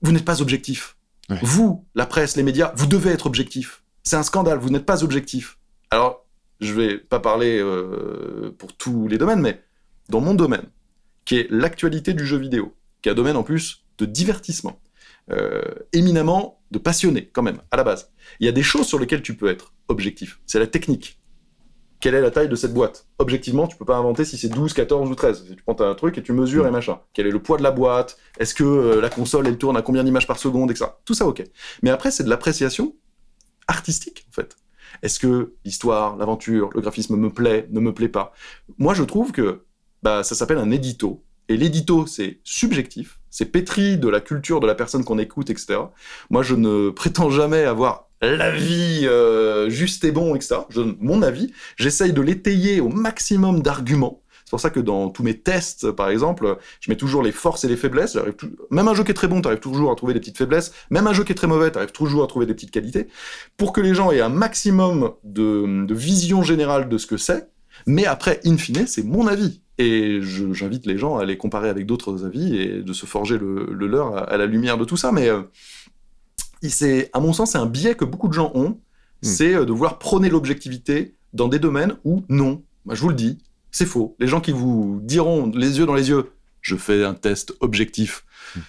Vous n'êtes pas objectif. Vous, la presse, les médias, vous devez être objectif. C'est un scandale, vous n'êtes pas objectif. Alors, je vais pas parler euh, pour tous les domaines, mais dans mon domaine, qui est l'actualité du jeu vidéo, qui est un domaine en plus de divertissement, euh, éminemment de passionné quand même, à la base. Il y a des choses sur lesquelles tu peux être objectif. C'est la technique. quelle est la taille de cette boîte? Objectivement, tu peux pas inventer si c'est 12, 14 ou 13. Tu prends un truc et tu mesures et machin. Quel est le poids de la boîte? Est-ce que euh, la console, elle tourne à combien d'images par seconde, etc. Tout ça, ok. Mais après, c'est de l'appréciation artistique, en fait. Est-ce que l'histoire, l'aventure, le graphisme me plaît, ne me plaît pas? Moi, je trouve que bah, ça s'appelle un édito. Et l'édito, c'est subjectif, c'est pétri de la culture de la personne qu'on écoute, etc. Moi, je ne prétends jamais avoir l'avis euh, juste et bon, etc. Je donne mon avis, j'essaye de l'étayer au maximum d'arguments. C'est pour ça que dans tous mes tests, par exemple, je mets toujours les forces et les faiblesses. Même un jeu qui est très bon, tu arrives toujours à trouver des petites faiblesses. Même un jeu qui est très mauvais, tu arrives toujours à trouver des petites qualités. Pour que les gens aient un maximum de, de vision générale de ce que c'est. Mais après, in fine, c'est mon avis. Et j'invite les gens à les comparer avec d'autres avis et de se forger le, leur à, la lumière de tout ça. Mais euh, c'est, à mon sens, c'est un biais que beaucoup de gens ont, hmm. c'est euh, de vouloir prôner l'objectivité dans des domaines où non. Moi, je vous le dis, c'est faux. Les gens qui vous diront les yeux dans les yeux, je fais un test objectif, hmm.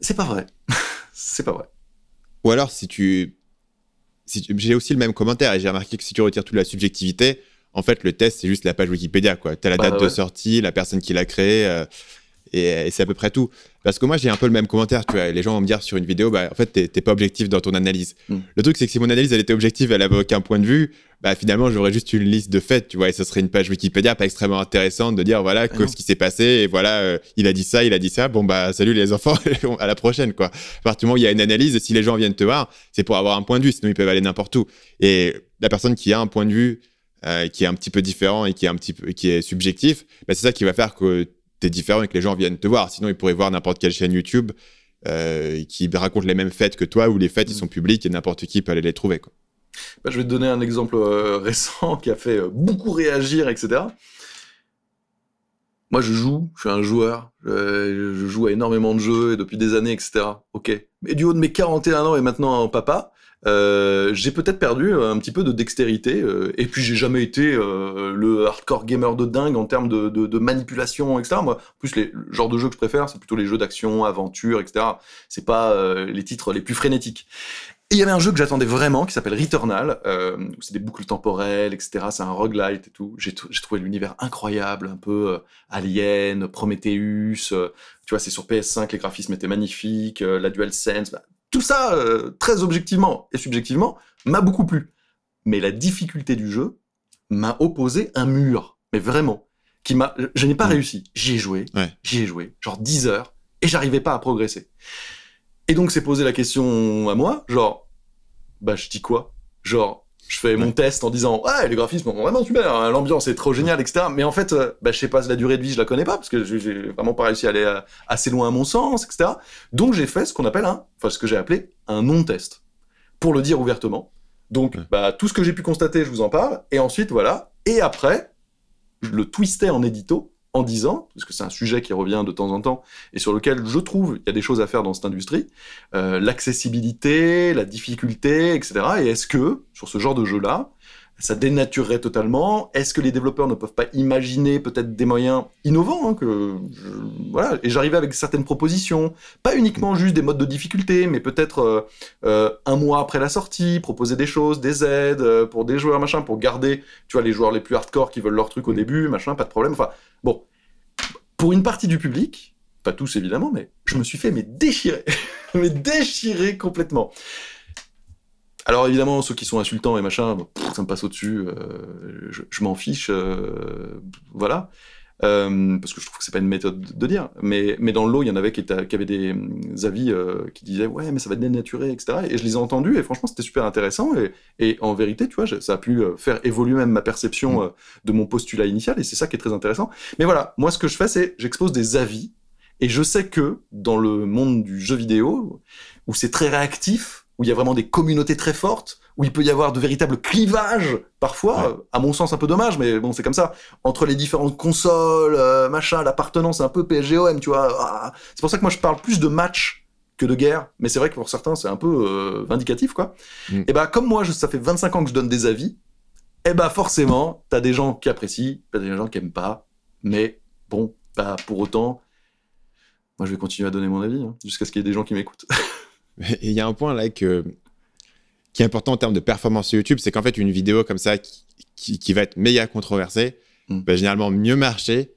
c'est pas vrai. c'est pas vrai. Ou alors, si tu, si j'ai aussi le même commentaire et j'ai remarqué que si tu retires toute la subjectivité, en fait, le test, c'est juste la page Wikipédia. Tu as la bah date de sortie, la personne qui l'a créé, euh, et, c'est à peu près tout. Parce que moi, j'ai un peu le même commentaire. Tu vois, les gens vont me dire sur une vidéo, bah, en fait, t'es pas objectif dans ton analyse. Hmm. Le truc, c'est que si mon analyse, elle était objective, elle avait aucun point de vue, bah, finalement, j'aurais juste une liste de faits, tu vois, et ce serait une page Wikipédia pas extrêmement intéressante de dire, voilà, ah ce qui s'est passé, et voilà, euh, il a dit ça, il a dit ça, bon, bah, salut les enfants, à la prochaine, quoi. À partir du moment où il y a une analyse, si les gens viennent te voir, c'est pour avoir un point de vue, sinon ils peuvent aller n'importe où. Et la personne qui a un point de vue, euh, qui est un petit peu différent et qui est un petit peu qui est subjectif, bah, c'est ça qui va faire que tu es différent et que les gens viennent te voir. Sinon, ils pourraient voir n'importe quelle chaîne YouTube euh, qui raconte les mêmes faits que toi, où les faits ils mm. sont publics et n'importe qui peut aller les trouver. Quoi. Bah, je vais te donner un exemple euh, récent qui a fait beaucoup réagir, etc. Moi, je joue, je suis un joueur, je, je, joue à énormément de jeux et depuis des années, etc. Ok. Mais du haut de mes 41 ans et maintenant en papa, euh, j'ai peut-être perdu un petit peu de dextérité, euh, et puis j'ai jamais été euh, le hardcore gamer de dingue en termes de, de, de, manipulation, etc. Moi, en plus, les, le genre de jeu que je préfère, c'est plutôt les jeux d'action, aventure, etc. C'est pas euh, les titres les plus frénétiques. Et il y avait un jeu que j'attendais vraiment qui s'appelle Returnal, où c'est des boucles temporelles, etc. C'est un roguelite et tout. J'ai trouvé l'univers incroyable, un peu Alien, Prometheus. tu vois, c'est sur PS5, les graphismes étaient magnifiques, la DualSense. Bah, tout ça, euh, très objectivement et subjectivement, m'a beaucoup plu. Mais la difficulté du jeu m'a opposé un mur. Mais vraiment. Qui m'a, je n'ai pas mm. réussi. J'y ai joué. J'y ai joué. Genre 10 heures. Et j'arrivais pas à progresser. Et donc, c'est posé la question à moi. Genre, bah, je dis quoi? Genre, je fais mon test en disant ouais les graphismes sont vraiment super hein, l'ambiance est trop géniale etc mais en fait euh, bah, je sais pas la durée de vie je la connais pas parce que j'ai vraiment pas réussi à aller euh, assez loin à mon sens etc donc j'ai fait ce qu'on appelle un enfin ce que j'ai appelé un non test pour le dire ouvertement. Donc bah tout ce que j'ai pu constater je vous en parle et ensuite voilà. Et après je le twistais en édito en disant, parce que c'est un sujet qui revient de temps en temps et sur lequel je trouve il y a des choses à faire dans cette industrie, euh, l'accessibilité, la difficulté, etc. Et est-ce que, sur ce genre de jeu-là, ça dénaturerait totalement? Est-ce que les développeurs ne peuvent pas imaginer peut-être des moyens innovants hein, que voilà Et j'arrivais avec certaines propositions, pas uniquement juste des modes de difficulté, mais peut-être euh, euh, un mois après la sortie, proposer des choses, des aides pour des joueurs, machin, pour garder, tu vois, les joueurs les plus hardcore qui veulent leur truc au début, machin, pas de problème. Enfin, bon, pour une partie du public, pas tous évidemment, mais je me suis fait mais déchirer, mais déchirer complètement. Alors évidemment, ceux qui sont insultants et machin, ça me passe au-dessus, euh, je, m'en fiche, euh, voilà. Euh, parce que je trouve que c'est pas une méthode de dire, mais, mais dans le lot, il y en avait qui, qui avaient des avis qui disaient ouais, mais ça va dénaturer, etc. Et je les ai entendus et franchement, c'était super intéressant. Et, et, en vérité, tu vois, ça a pu faire évoluer même ma perception mm. de mon postulat initial et c'est ça qui est très intéressant. Mais voilà, moi, ce que je fais, c'est j'expose des avis et je sais que dans le monde du jeu vidéo, où c'est très réactif, où il y a vraiment des communautés très fortes, où il peut y avoir de véritables clivages, parfois, à mon sens un peu dommage, mais bon, c'est comme ça, entre les différentes consoles, euh, machin, l'appartenance un peu PSGOM, tu vois. Ah. c'est pour ça que moi je parle plus de match que de guerre, mais c'est vrai que pour certains c'est un peu euh, vindicatif, quoi. Mm. Et bah comme moi, ça fait 25 ans que je donne des avis, et bah forcément, t'as des gens qui apprécient, t'as des gens qui aiment pas, mais bon, bah pour autant, moi je vais continuer à donner mon avis, hein, jusqu'à ce qu'il y ait des gens qui m'écoutent. il y a un point là que, qui est important en termes de performance sur YouTube, c'est qu'en fait, une vidéo comme ça qui, qui, va être méga controversée mm. va généralement mieux marcher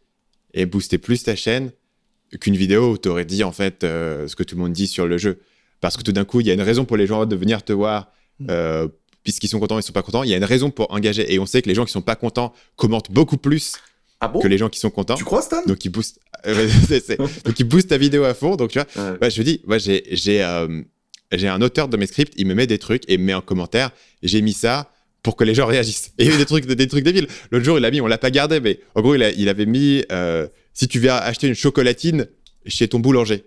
et booster plus ta chaîne qu'une vidéo où tu aurais dit en fait euh, ce que tout le monde dit sur le jeu. Parce que tout d'un coup, il y a une raison pour les gens de venir te voir, mm. euh, puisqu'ils sont contents, ils sont pas contents. Il y a une raison pour engager. Et on sait que les gens qui sont pas contents commentent beaucoup plus ah que les gens qui sont contents. Tu crois, Stan? Donc ils boostent, donc ils boostent ta vidéo à fond. Donc tu vois, je dis, moi j'ai j'ai euh, j'ai un auteur de mes scripts, il me met des trucs et me met en commentaire. J'ai mis ça pour que les gens réagissent. Et il y a eu des trucs, des trucs débiles. L'autre jour, il a mis, on l'a pas gardé, mais en gros, il, il avait mis euh, si tu viens acheter une chocolatine chez ton boulanger.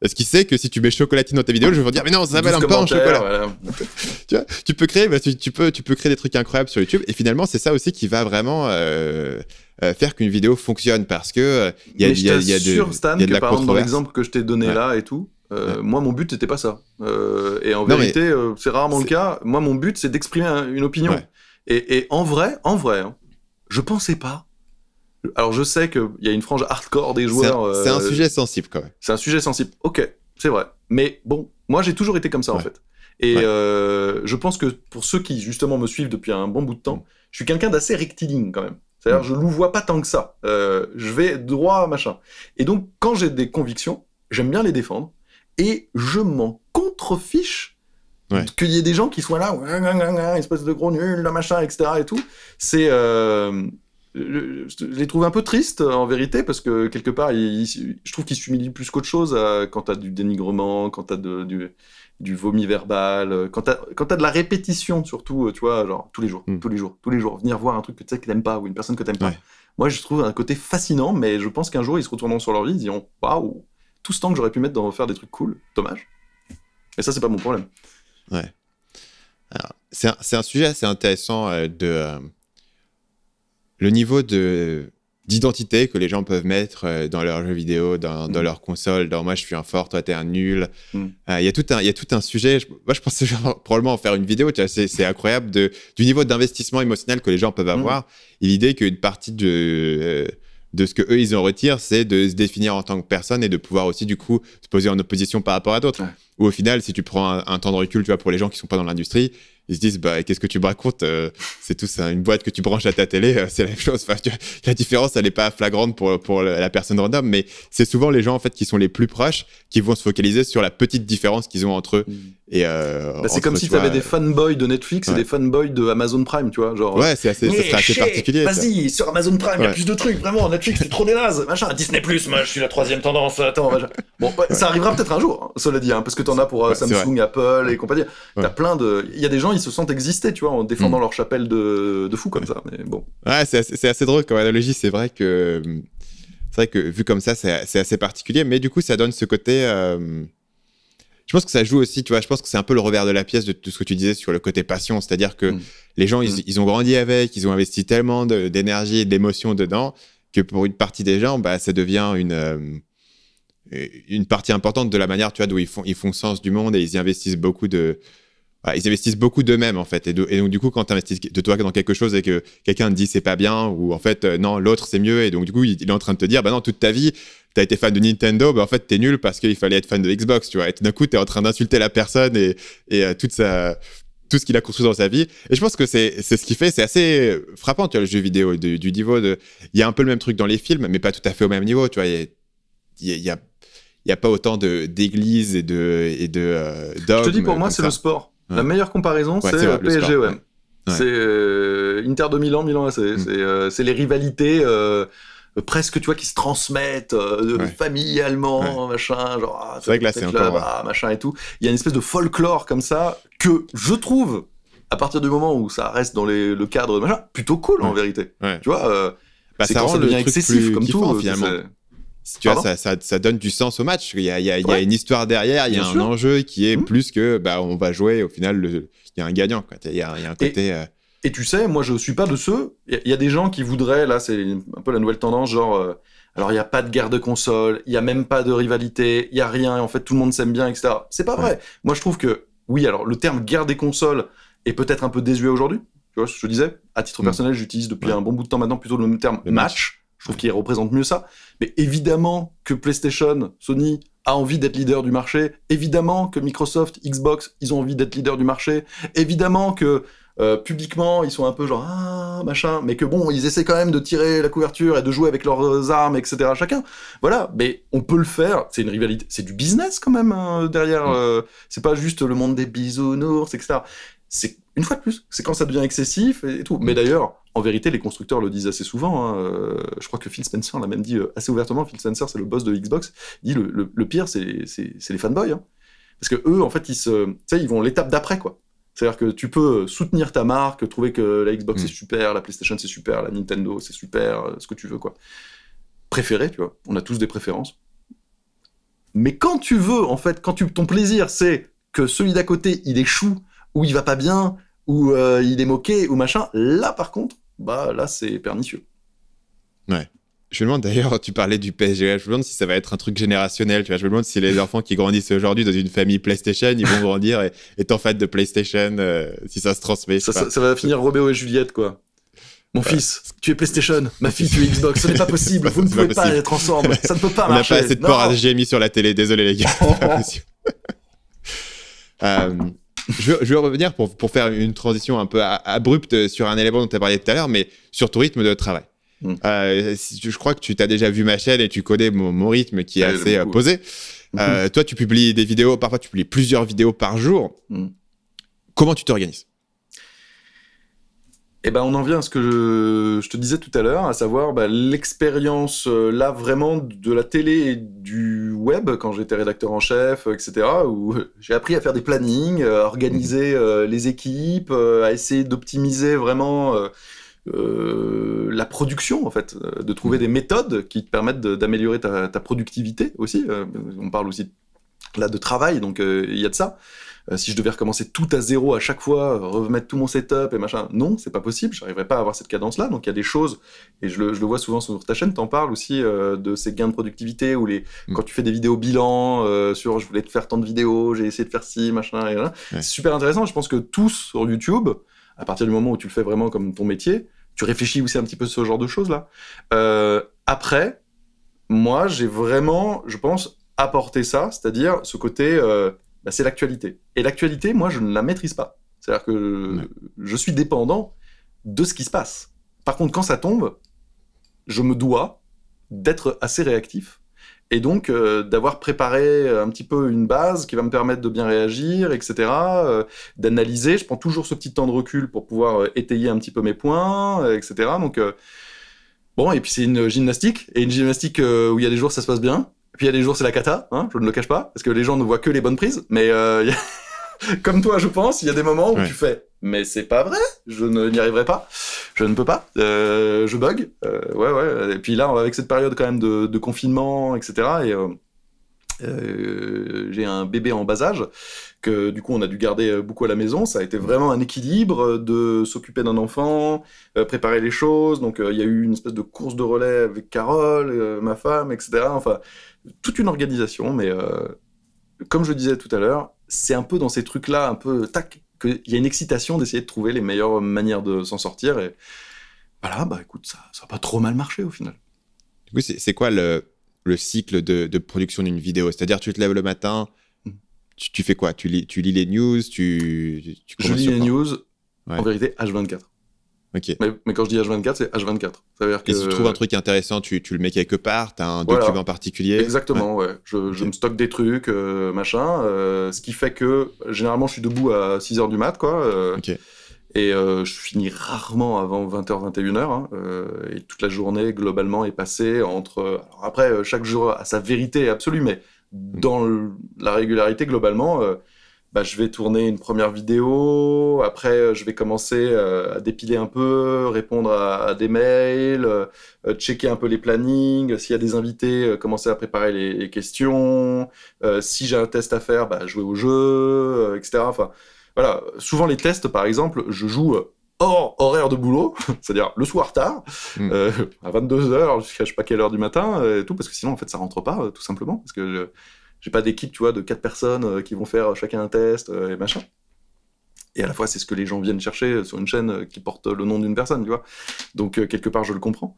Parce qu'il sait que si tu mets chocolatine dans ta vidéo, je vais dire mais non, ça s'appelle un pain en chocolat. tu vois, tu peux créer, bah, tu, peux, tu peux créer des trucs incroyables sur YouTube. Et finalement, c'est ça aussi qui va vraiment euh, euh, faire qu'une vidéo fonctionne parce que il y a, y a, y a de, Stan, que par exemple dans l'exemple que je t'ai donné là et tout, euh, moi, mon but, c'était pas ça. Euh, et en vérité, euh, c'est rarement le cas. Moi, mon but, c'est d'exprimer une opinion. Et, en vrai, en vrai, hein, je pensais pas. Alors, je sais qu'il y a une frange hardcore des joueurs. C'est un, sujet sensible, quand même. C'est un sujet sensible. Ok, c'est vrai. Mais bon, moi, j'ai toujours été comme ça, en fait. Et je pense que pour ceux qui, justement, me suivent depuis un bon bout de temps, je suis quelqu'un d'assez rectiligne, quand même. C'est-à-dire, mm. je ne vois pas tant que ça. je vais droit, machin. Et donc, quand j'ai des convictions, j'aime bien les défendre et je m'en contrefiche qu'il y ait des gens qui soient là, espèce de gros nul, la machin, etc. et tout. C'est. Euh, je les trouve un peu tristes en vérité parce que quelque part, je trouve qu'ils s'humilient plus qu'autre chose euh, quand t'as du dénigrement, quand t'as du, du vomi verbal, quand t'as quand as de la répétition surtout, tu vois, genre tous les jours, hmm. tous les jours, tous les jours, venir voir un truc que tu sais que t'aimes pas ou une personne que t'aimes pas. Moi, je trouve un côté fascinant, mais je pense qu'un jour ils se retourneront sur leur vie, ils diront waouh tout ce temps que j'aurais pu mettre dans faire des trucs cool. Dommage. Et ça, c'est pas mon problème. Ouais. C'est un, un, sujet assez intéressant euh, de euh, le niveau de d'identité que les gens peuvent mettre euh, dans leurs jeux vidéo, dans, dans mm. leur console, dans moi je suis un fort, toi t'es un nul. Mm. Il y a tout un y a tout un sujet. moi je pense probablement en faire une vidéo. C'est incroyable de du niveau d'investissement émotionnel que les gens peuvent mm. avoir et l'idée qu'une partie de de ce que eux ils en retirent, c'est de se définir en tant que personne et de pouvoir aussi du coup se poser en opposition par rapport à d'autres. Ou au final, si tu prends un, un, temps de recul, tu vois, pour les gens qui sont pas dans l'industrie, ils se disent bah qu'est-ce que tu me racontes euh, c'est tout ça une boîte que tu branches à ta télé euh, c'est la même chose. Enfin, la différence elle n'est pas flagrante pour pour la personne random mais c'est souvent les gens en fait qui sont les plus proches qui vont se focaliser sur la petite différence qu'ils ont entre eux. Mm. et euh, bah, c'est comme si tu avais des fanboys de Netflix et des fanboys de Amazon Prime tu vois genre ouais c'est assez, assez particulier vas-y sur Amazon Prime il y a plus de trucs vraiment Netflix c'est trop des nazes machin. Disney Plus moi je suis la troisième tendance attends bon ça arrivera peut-être un jour hein, cela dit hein, parce que t'en as pour Samsung Apple et compagnie t'as plein de il y a des gens ils se sentent exister, tu vois, en défendant mm. leur chapelle de, de fou comme ça. Mais bon. Ouais, c'est assez, assez, drôle comme analogie. C'est vrai que c'est vrai que vu comme ça, c'est assez particulier. Mais du coup, ça donne ce côté. Euh, je pense que ça joue aussi, tu vois. Je pense que c'est un peu le revers de la pièce de tout ce que tu disais sur le côté passion, c'est-à-dire que mm. les gens, mm. ils, ont grandi avec, ils ont investi tellement d'énergie et d'émotion dedans que pour une partie des gens, bah, ça devient une euh, une partie importante de la manière, tu vois, d'où ils font, ils font sens du monde et ils y investissent beaucoup de, ils investissent beaucoup d'eux-mêmes en fait. Et, donc du coup, quand tu investis de toi dans quelque chose et que quelqu'un te dit c'est pas bien ou en fait euh, non l'autre c'est mieux et donc du coup il, est en train de te dire bah non toute ta vie tu as été fan de Nintendo, bah en fait t'es nul parce qu'il fallait être fan de Xbox, tu vois. Et d'un coup t'es en train d'insulter la personne et, et euh, toute sa tout ce qu'il a construit dans sa vie. Et je pense que c'est ce qui fait, c'est assez frappant, tu vois, le jeu vidéo, du, du niveau de. Il y a un peu le même truc dans les films, mais pas tout à fait au même niveau, tu vois. Il y a, y a, y a pas autant d'églises et de et de euh, Je te dis pour moi c'est le sport. La meilleure comparaison, c'est PSG-OM. C'est euh, Inter de Milan, Milan AC. Mm. Euh, c'est les rivalités euh, presque, tu vois, qui se transmettent de familialement, machin, genre. Ah, c'est vrai que là, c'est encore. Ah, machin et tout. Il y a une espèce de folklore comme ça que je trouve, à partir du moment où ça reste dans le cadre, machin, plutôt cool en vérité. Tu vois, bah, ça, rend ça devient excessif comme tout. Finalement tu vois, ça, ça, ça, donne du sens au match. Il y a, il y a, il y a une histoire derrière, il y a un enjeu qui est mmh. plus que bah, on va jouer. Au final, il y a un gagnant. Quoi. Il, y a, il y a un côté. Et, euh, et, tu sais, moi, je suis pas de ceux. Il y, a des gens qui voudraient, là, c'est un peu la nouvelle tendance, genre. Euh, alors, il n'y a pas de guerre de console, il n'y a même pas de rivalité, il n'y a rien, en fait, tout le monde s'aime bien, etc. C'est pas vrai. Moi, je trouve que, oui, alors, le terme guerre des consoles est peut-être un peu désuet aujourd'hui. Tu vois, je te disais, à titre mmh. personnel, j'utilise depuis un bon bout de temps maintenant plutôt le terme match Je trouve qu'il représente mieux ça. Mais évidemment que PlayStation, Sony a envie d'être leader du marché. Évidemment que Microsoft, Xbox, ils ont envie d'être leader du marché. Évidemment que euh, publiquement, ils sont un peu genre ah machin, mais que bon, ils essaient quand même de tirer la couverture et de jouer avec leurs armes, etc. Chacun, voilà. Mais on peut le faire. C'est une rivalité, c'est du business quand même hein, derrière. Mm. Euh, c'est pas juste le monde des bisounours, etc. C'est une fois de plus, c'est quand ça devient excessif et, tout. Mais d'ailleurs, en vérité, les constructeurs le disent assez souvent. Hein, euh, je crois que Phil Spencer l'a même dit assez ouvertement. Phil Spencer, c'est le boss de Xbox. Il dit le, le, pire, c'est les fanboys. Hein. Parce que eux, en fait, ils se, ils vont l'étape d'après, quoi. C'est-à-dire que tu peux soutenir ta marque, trouver que la Xbox c'est mm. super, la PlayStation c'est super, la Nintendo c'est super, euh, ce que tu veux, quoi. Préféré, tu vois. On a tous des préférences. Mais quand tu veux, en fait, quand tu, ton plaisir c'est que celui d'à côté il échoue, ou il va pas bien, ou euh, il est moqué, ou machin, là par contre, bah là c'est pernicieux. Ouais. Je me demande d'ailleurs, tu parlais du PSG, je me demande si ça va être un truc générationnel, tu vois. Je me demande si les enfants qui grandissent aujourd'hui dans une famille PlayStation, ils vont grandir et, étant fans de PlayStation, euh, si ça se transmet. Ça, ça, va finir Roméo et Juliette, quoi. Mon fils, tu es PlayStation, ma fille, tu es Xbox. Ce n'est pas possible, vous ne pouvez pas, être ensemble. Ça ne peut pas marcher. On n'a pas assez de port HDMI sur la télé, désolé les gars. euh, je, veux, je, veux, revenir pour, pour faire une transition un peu abrupte sur un élément dont tu as parlé tout à l'heure, mais sur ton rythme de travail. Mm. Euh, je crois que tu t'as déjà vu ma chaîne et tu connais mon, rythme qui est assez euh, posé. Euh, toi, tu publies des vidéos, parfois tu publies plusieurs vidéos par jour. Mm. Comment tu t'organises? Eh ben, on en vient à ce que je, te disais tout à l'heure, à savoir bah, l'expérience là vraiment de la télé et du web quand j'étais rédacteur en chef, etc. Où j'ai appris à faire des plannings, à organiser mm-hmm. les équipes, à essayer d'optimiser vraiment euh, la production, en fait, euh, de trouver mm. des méthodes qui te permettent d'améliorer ta, productivité aussi. Euh, on parle aussi là de travail, donc il y a de ça. Si je devais recommencer tout à zéro à chaque fois, remettre tout mon setup et machin, non, c'est pas possible, j'arriverais pas à avoir cette cadence-là. Donc il y a des choses, et je le, vois souvent sur ta chaîne, t'en parles aussi de ces gains de productivité, ou les, mm. quand tu fais des vidéos bilan sur je voulais te faire tant de vidéos, j'ai essayé de faire ci, machin, et là. C'est super intéressant. Je pense que tous sur YouTube, à partir du moment où tu le fais vraiment comme ton métier, tu réfléchis aussi un petit peu ce genre de choses là. Euh, après, moi, j'ai vraiment, je pense, apporté ça, c'est-à-dire ce côté, euh, bah, c'est l'actualité. Et l'actualité, moi, je ne la maîtrise pas. C'est-à-dire que je suis dépendant de ce qui se passe. Par contre, quand ça tombe, je me dois d'être assez réactif et donc euh, d'avoir préparé un petit peu une base qui va me permettre de bien réagir, etc., euh, d'analyser. Je prends toujours ce petit temps de recul pour pouvoir euh, étayer un petit peu mes points, etc. Donc bon, et puis c'est une gymnastique, et une gymnastique où il y a des jours ça se passe bien, puis il y a des jours c'est la cata, hein, je ne le cache pas, parce que les gens ne voient que les bonnes prises, mais comme toi je pense, il y a des moments où tu fais mais c'est pas vrai, je n'y arriverai pas, je ne peux pas, euh, je bug, euh, ouais ouais, et puis là avec cette période quand même de, confinement, etc. Et euh, j'ai un bébé en bas âge du coup on a dû garder beaucoup à la maison. Ça a été vraiment un équilibre de s'occuper d'un enfant, préparer les choses. Donc il y a eu une espèce de course de relais avec Carole, ma femme, etc. Enfin toute une organisation, mais comme je disais tout à l'heure, c'est un peu dans ces trucs-là, un peu tac, qu'il y a une excitation d'essayer de trouver les meilleures manières de s'en sortir. Et voilà, bah écoute, ça n'a pas trop mal marché au final. Du coup, c'est quoi le, le cycle de, de production d'une vidéo? C'est-à-dire, tu te lèves le matin, tu, fais quoi? Tu lis, tu lis les news tu, tu Je lis les news, en vérité, H24. Mais, quand je dis H24, c'est H24. Ça veut dire que... Et si tu trouves un truc intéressant, tu, tu le mets quelque part, tu as un document particulier? Exactement, ouais. Je, je, me stocke des trucs, euh, machin. Euh, ce qui fait que généralement, je suis debout à 6 h du mat, quoi. Euh, et je finis rarement avant 20h, 21h. Hein, et toute la journée, globalement, est passée entre. Alors après, chaque jour a sa vérité absolue, mais dans la régularité, globalement bah, je vais tourner une première vidéo, après euh, je vais commencer euh, à dépiler un peu, répondre à, des mails, euh, checker un peu les plannings, s'il y a des invités, commencer à préparer les, questions, si j'ai un test à faire, bah, jouer au jeu, etc. Enfin, voilà, souvent les tests, par exemple, je joue hors horaire de boulot, c'est-à-dire le soir tard, hmm. à 22h jusqu'à je sais pas quelle heure du matin, et tout, parce que sinon en fait ça rentre pas, tout simplement, parce que j'ai pas d'équipe, tu vois, de quatre personnes euh, qui vont faire chacun un test euh, et machin. Et à la fois, c'est ce que les gens viennent chercher sur une chaîne qui porte le nom d'une personne, tu vois. Donc, quelque part, je le comprends.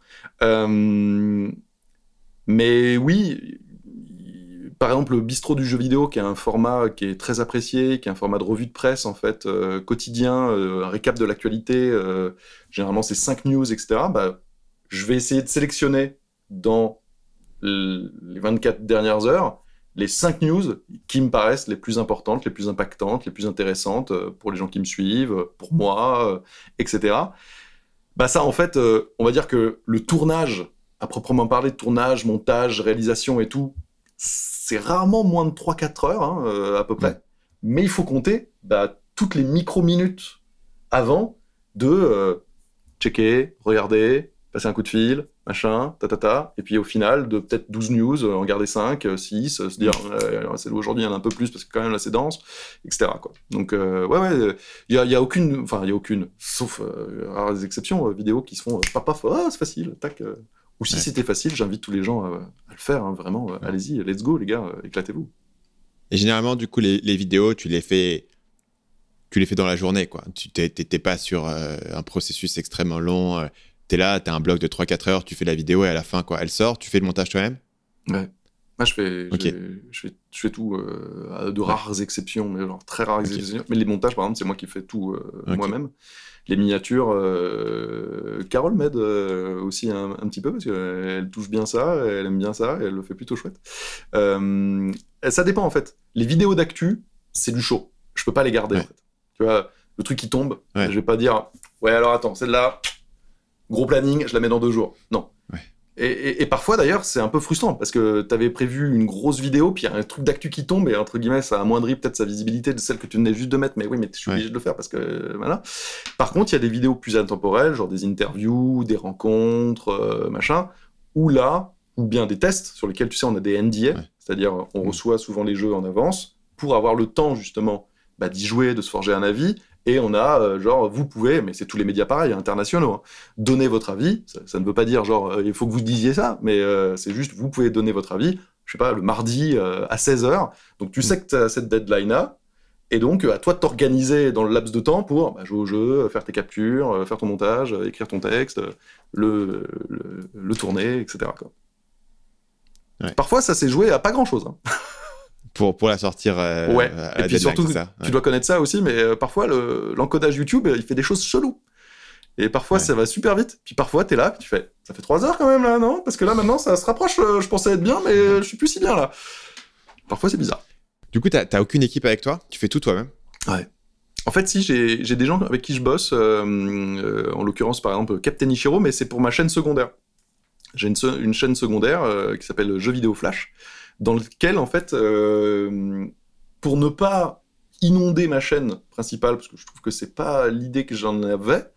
mais oui, par exemple, le bistrot du jeu vidéo, qui est un format qui est très apprécié, qui est un format de revue de presse, en fait, euh, quotidien, euh, un récap de l'actualité, euh, généralement c'est 5 news, etc. Bah, je vais essayer de sélectionner dans les 24 dernières heures les 5 news qui me paraissent les plus importantes, les plus impactantes, les plus intéressantes pour les gens qui me suivent, pour moi, etc. Bah ça, en fait, on va dire que le tournage, à proprement parler tournage, montage, réalisation et tout, c'est rarement moins de 3-4 heures, hein, euh, à peu près. Mais il faut compter bah, toutes les micro-minutes avant de euh, checker, regarder, passer un coup de fil, machin, ta, ta, ta. Et puis au final, de peut-être 12 news, en garder 5, 6, se dire, mm. aujourd'hui il y en a un peu plus parce que quand même là c'est dense, etc. Quoi. Donc, euh, ouais, ouais, il n'y a, y a, aucune, enfin, il y a aucune, sauf rares exceptions, vidéos qui se font, paf, paf, ah, c'est facile, tac. Ou si c'était facile, j'invite tous les gens à, le faire, hein, vraiment. Allez-y, let's go, les gars, euh, éclatez-vous. Et généralement, du coup, les, vidéos, tu les fais, tu les fais dans la journée, quoi. Tu n'es pas sur euh, un processus extrêmement long. Euh, tu es là, tu as un bloc de 3-4 heures, tu fais la vidéo et à la fin, quoi, elle sort. Tu fais le montage toi-même? Ouais. Moi, je fais, je, fais, je fais tout, de rares exceptions, mais genre très rares exceptions. Mais les montages, par exemple, c'est moi qui fais tout moi-même les miniatures, euh, Carole m'aide euh, aussi un, petit peu parce qu'elle touche bien ça, elle aime bien ça, et elle le fait plutôt chouette. Euh, ça dépend en fait. Les vidéos d'actu, c'est du show. Je peux pas les garder en fait. Tu vois, le truc qui tombe, je vais pas dire ouais alors attends celle-là, gros planning, je la mets dans deux jours. Non. Et, parfois d'ailleurs, c'est un peu frustrant parce que tu avais prévu une grosse vidéo, puis il y a un truc d'actu qui tombe et entre guillemets, ça amoindrit peut-être sa visibilité de celle que tu venais juste de mettre. Mais oui, mais je suis obligé de le faire parce que voilà. Par contre, il y a des vidéos plus intemporelles, genre des interviews, des rencontres, euh, machin, où là, ou bien des tests sur lesquels tu sais, on a des NDA, c'est-à-dire on mm. reçoit souvent les jeux en avance pour avoir le temps justement bah, d'y jouer, de se forger un avis et on a, euh, genre, vous pouvez, mais c'est tous les médias pareils, internationaux, hein, donner votre avis. Ça, ne veut pas dire, genre, euh, il faut que vous disiez ça, mais euh, c'est juste, vous pouvez donner votre avis, je sais pas, le mardi à 16h. Donc tu mm. sais que as cette deadline-là, et donc à toi de t'organiser dans le laps de temps pour bah, jouer au jeu, faire tes captures, faire ton montage, écrire ton texte, le, le, tourner, etc. Parfois, ça s'est joué à pas grand-chose. Hein. Pour, pour la sortir. Euh, ouais. et puis surtout, tu dois connaître ça aussi, mais euh, parfois l'encodage YouTube, il fait des choses cheloues. Et parfois, ça va super vite. Puis parfois, tu es là, tu fais, ça fait trois heures quand même là, non? Parce que là, maintenant, ça se rapproche. Euh, je pensais être bien, mais je suis plus si bien là. Parfois, c'est bizarre. Du coup, t'as aucune équipe avec toi? Tu fais tout toi-même? Ouais. En fait, si, j'ai des gens avec qui je bosse, en l'occurrence, par exemple, Captain Ichiro, mais c'est pour ma chaîne secondaire. J'ai une, une, chaîne secondaire qui s'appelle Jeux Vidéo Flash, dans lequel, en fait, euh, pour ne pas inonder ma chaîne principale, parce que je trouve que c'est pas l'idée que j'en avais,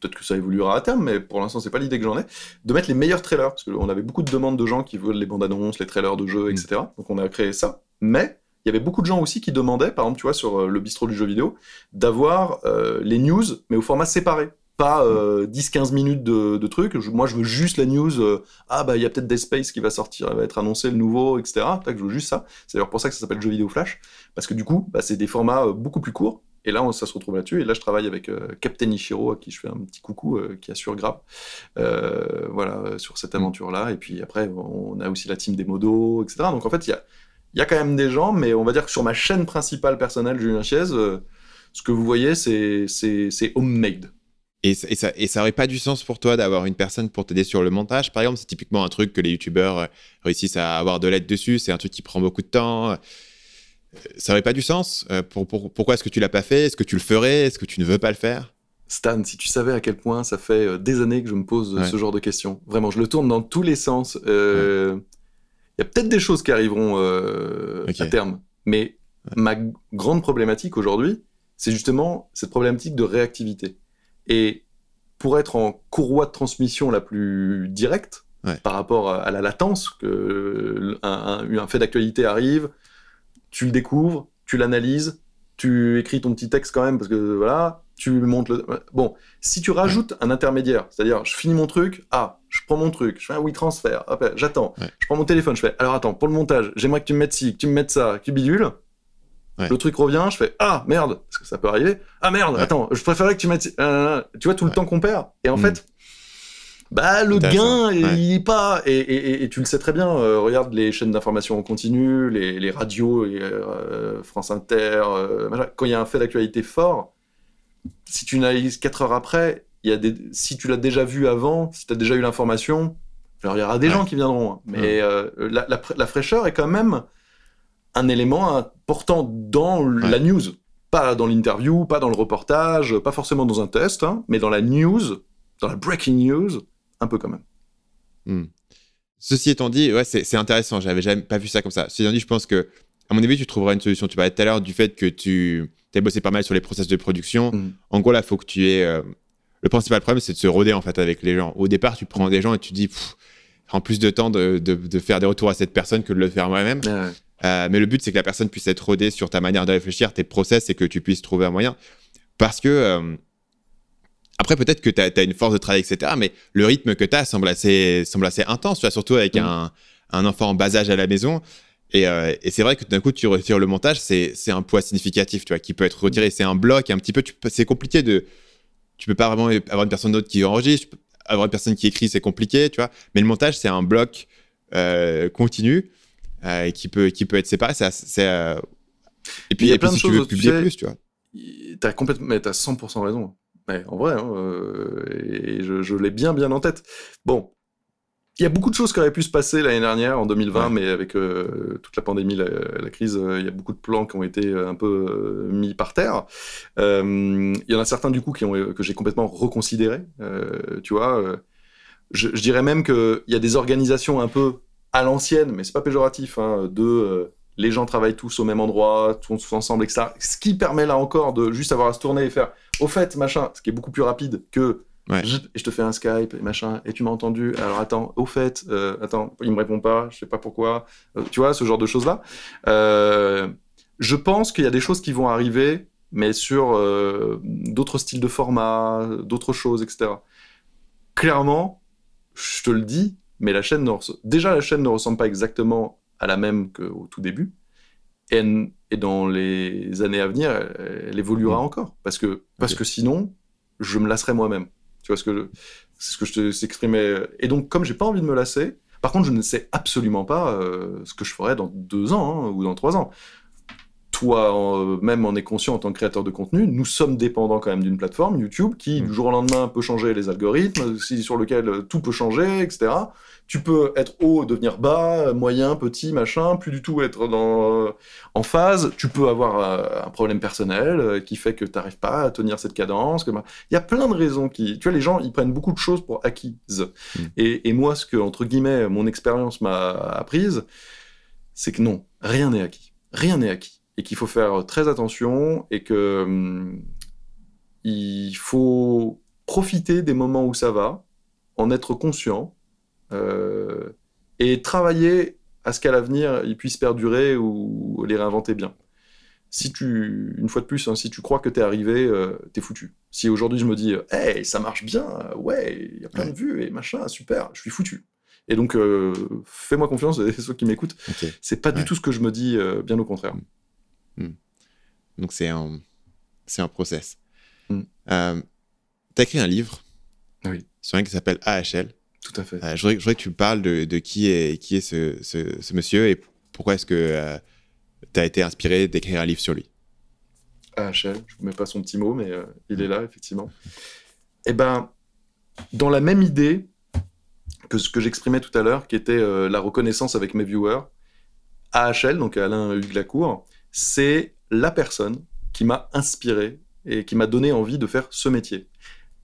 peut-être que ça évoluera à terme, mais pour l'instant, c'est pas l'idée que j'en ai, de mettre les meilleurs trailers, parce qu'on avait beaucoup de demandes de gens qui veulent les bandes annonces, les trailers de jeux, etc. Mm. Donc on a créé ça. Mais il y avait beaucoup de gens aussi qui demandaient, par exemple, tu vois, sur euh, le bistrot du jeu vidéo, d'avoir euh, les news, mais au format séparé pas 10-15 euh, minutes de, trucs. moi, je veux juste la news. Euh, ah, bah, il y a peut-être Dead Space qui va sortir, va être annoncé le nouveau, etc. je veux juste ça. C'est d'ailleurs pour ça que ça s'appelle jeu vidéo flash. Parce que du coup, bah, c'est des formats euh, beaucoup plus courts. Et là, ça se retrouve là-dessus. Et là, je travaille avec Captain Ishiro, à qui je fais un petit coucou, qui assure grave, voilà, sur cette aventure-là. Et puis après, on a aussi la team des modos, etc. Donc en fait, il y a, y a quand même des gens, mais on va dire que sur ma chaîne principale personnelle, Julien Chiez, ce que vous voyez, c'est homemade. Et, ça, et ça aurait pas du sens pour toi d'avoir une personne pour t'aider sur le montage, par exemple C'est typiquement un truc que les youtubeurs euh, réussissent à avoir de l'aide dessus. C'est un truc qui prend beaucoup de temps. Euh, ça aurait pas du sens euh, pour, Pourquoi est-ce que tu l'as pas fait? Est-ce que tu le ferais? Est-ce que tu ne veux pas le faire? Stan, si tu savais à quel point ça fait des années que je me pose ce genre de questions. Vraiment, je le tourne dans tous les sens. Il y a peut-être des choses qui arriveront à terme, mais ma grande problématique aujourd'hui, c'est justement cette problématique de réactivité. Et pour être en courroie de transmission la plus directe, par rapport à la latence, que un, fait d'actualité arrive, tu le découvres, tu l'analyses, tu écris ton petit texte quand même, parce que voilà, tu montes le... Bon, si tu rajoutes un intermédiaire, c'est-à-dire je finis mon truc, ah, je prends mon truc, je fais un oui transfert, j'attends, je prends mon téléphone, je fais alors attends, pour le montage, j'aimerais que tu me mettes ci, que tu me mettes ça, que tu Le truc revient, je fais ah merde, parce que ça peut arriver. Ah merde, attends, je préférais que tu mettes. Euh, tu vois tout le temps qu'on perd. Et en mm. fait, bah le gain, il est pas. Et, tu le sais très bien. Euh, regarde les chaînes d'information en continu, les, radios, euh, France Inter. quand il y a un fait d'actualité fort, si tu analyses 4 heures après, il y a des. Si tu l'as déjà vu avant, si tu as déjà eu l'information, alors il y aura des gens qui viendront. Hein. Mais la, la fraîcheur est quand même un élément important dans la news. Pas dans l'interview, pas dans le reportage, pas forcément dans un test, hein, mais dans la news, dans la breaking news, un peu quand même. Hmm. Ceci étant dit, ouais, c'est intéressant. J'avais jamais pas vu ça comme ça. Ceci étant dit, je pense que, à mon avis, tu trouveras une solution. Tu parlais tout à l'heure du fait que tu as bossé pas mal sur les process de production. Hmm. En gros, là, il faut que tu aies. Euh, le principal problème, c'est de se roder en fait avec les gens. Au départ, tu prends des gens et tu dis, en plus de temps de, de, faire des retours à cette personne que de le faire moi-même. Euh, mais le but, c'est que la personne puisse être rodée sur ta manière de réfléchir, tes process, et que tu puisses trouver un moyen. Parce que, euh, après, peut-être que tu as, une force de travail, etc., mais le rythme que tu as semble assez, semble assez intense, tu vois, surtout avec mm. un, un, enfant en bas âge à la maison. Et, euh, et c'est vrai que d'un coup, tu retires le montage, c'est un poids significatif, tu vois, qui peut être retiré. C'est un bloc, un petit peu, c'est compliqué de. Tu peux pas vraiment avoir une personne d'autre qui enregistre, avoir une personne qui écrit, c'est compliqué, tu vois. Mais le montage, c'est un bloc continu euh, qui, peut, qui peut être séparé. C'est, euh, Et puis, il y a plein de choses. Tu veux publier plus, tu vois. T'as complètement, mais t'as 100% raison. en vrai, hein, euh, et je, l'ai bien, bien en tête. Bon, il y a beaucoup de choses qui auraient pu se passer l'année dernière, en 2020, mais avec toute la pandémie, la, crise, il y a beaucoup de plans qui ont été un peu mis par terre. Il y en a certains, du coup, qui ont, que j'ai complètement reconsidérés. tu vois, je, je, dirais même qu'il y a des organisations un peu à l'ancienne, mais c'est pas péjoratif, hein, de euh, les gens travaillent tous au même endroit, tous ensemble, etc. Ce qui permet là encore de juste avoir à se tourner et faire au fait, machin, ce qui est beaucoup plus rapide que je, te fais un Skype et machin, et tu m'as entendu, alors attends, au fait, euh, attends, il me répond pas, je sais pas pourquoi, euh, tu vois, ce genre de choses-là. je pense qu'il y a des choses qui vont arriver, mais sur d'autres styles de format, d'autres choses, etc. Clairement, je te le dis, mais la chaîne ne déjà la chaîne ne ressemble pas exactement à la même qu'au tout début, et, et, dans les années à venir, elle, évoluera mmh. encore, parce que parce que sinon, je me lasserai moi-même. Tu vois ce que c'est ce que je te exprimais. Et donc, comme j'ai pas envie de me lasser, par contre, je ne sais absolument pas euh, ce que je ferai dans deux ans hein, ou dans trois ans toi même en est conscient en tant que créateur de contenu, nous sommes dépendants quand même d'une plateforme, YouTube, qui du mm. jour au lendemain peut changer les algorithmes, sur lequel euh, tout peut changer, etc. Tu peux être haut, devenir bas, moyen, petit, machin, plus du tout être dans, euh, en phase. Tu peux avoir euh, un problème personnel qui fait que tu n'arrives pas à tenir cette cadence. Il y a plein de raisons qui... Tu vois, les gens, ils prennent beaucoup de choses pour acquises. Mm. Et, et moi, ce que, entre guillemets, mon expérience m'a apprise, c'est que non, rien n'est acquis. Rien n'est acquis et qu'il faut faire très attention et que hum, il faut profiter des moments où ça va, en être conscient euh, et travailler à ce qu'à l'avenir il puisse perdurer ou les réinventer bien. Si tu, une fois de plus, hein, si tu crois que t'es arrivé, euh, t'es foutu. Si aujourd'hui je me dis, hey, ça marche bien, ouais, il y a plein de vues et machin, super, je suis foutu. Et donc, euh, fais-moi confiance, et ceux qui m'écoutent, c'est pas du tout ce que je me dis, bien au contraire. Hmm. Donc c'est un, c'est un process. Hmm. Euh, tu as écrit un livre oui. sur un qui s'appelle AHL. Tout à fait. Euh, je, voudrais, que tu parles de, de, qui est, qui est ce, ce, monsieur et pourquoi est-ce que euh, tu as été inspiré d'écrire un livre sur lui? AHL, je ne vous mets pas son petit mot, mais il est là, effectivement. Eh ben, dans la même idée que ce que j'exprimais tout à l'heure, qui était la reconnaissance avec mes viewers, AHL, donc Alain Hugues Lacour, c'est la personne qui m'a inspiré et qui m'a donné envie de faire ce métier.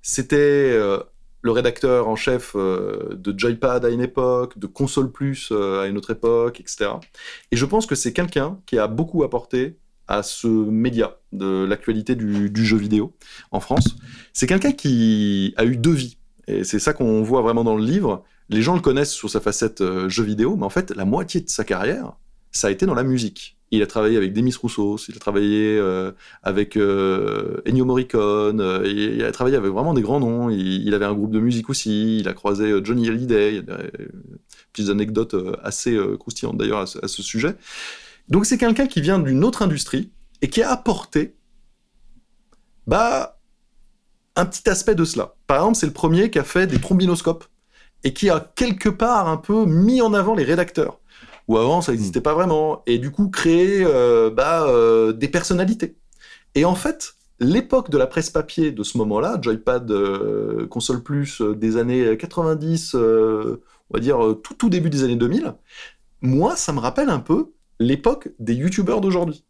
C'était euh, le rédacteur en chef euh, de Joypad à une époque, de Console Plus euh, à une autre époque, etc. Et je pense que c'est quelqu'un qui a beaucoup apporté à ce média de l'actualité du, du, jeu vidéo en France. C'est quelqu'un qui a eu deux vies. Et c'est ça qu'on voit vraiment dans le livre. Les gens le connaissent sur sa facette jeu vidéo, mais en fait, la moitié de sa carrière, ça a été dans la musique. Il a travaillé avec Demis Roussos, il a travaillé euh, avec euh, Ennio Morricone, euh, il, a travaillé avec vraiment des grands noms. Il, avait un groupe de musique aussi, il a croisé Johnny Hallyday. Il y a des petites anecdotes assez croustillantes d'ailleurs à, ce sujet. Donc c'est quelqu'un qui vient d'une autre industrie, et qui a apporté bah, un petit aspect de cela. Par exemple, c'est le premier qui a fait des trombinoscopes et qui a quelque part un peu mis en avant les rédacteurs. Ou avant, ça n'existait pas vraiment. Et du coup, créé euh, bah, euh, des personnalités. Et en fait, l'époque de la presse papier de ce moment-là, Joypad, euh, console plus des années 90, on va dire tout, tout début des années 2000, moi, ça me rappelle un peu l'époque des youtubeurs d'aujourd'hui,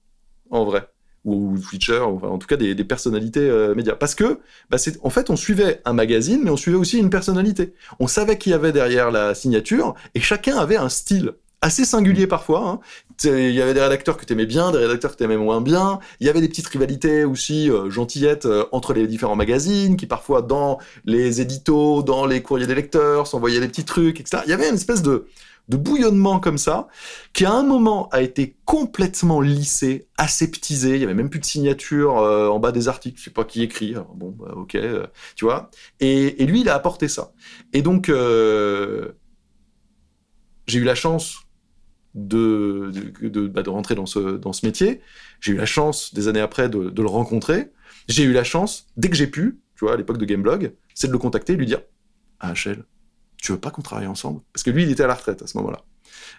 en vrai ou Twitcher, enfin, en tout cas des, personnalités euh, médias. Parce que, bah, en fait, on suivait un magazine, mais on suivait aussi une personnalité. On savait qui avait derrière la signature, et chacun avait un style assez singulier parfois. Hein. Il y avait des rédacteurs que t'aimais bien, des rédacteurs que t'aimais moins bien. Il y avait des petites rivalités aussi euh, gentillettes euh, entre les différents magazines, qui parfois dans les éditos, dans les courriers des lecteurs, s'envoyaient des petits trucs, etc. Il y avait une espèce de bouillonnement comme ça, qui à un moment a été complètement lissé, aseptisé. Il y avait même plus de signature euh, en bas des articles. Je sais pas qui écrit. bon, bah, ok, tu vois. Et, lui, il a apporté ça. Et donc, j'ai eu la chance de, de, bah, de, rentrer dans ce, dans ce métier. J'ai eu la chance, des années après, de, de le rencontrer. J'ai eu la chance, dès que j'ai pu, tu vois, à l'époque de Gameblog, c'est de le contacter et lui dire Ah, HL, tu veux pas qu'on travaille ensemble? Parce que lui, il était à la retraite à ce moment-là.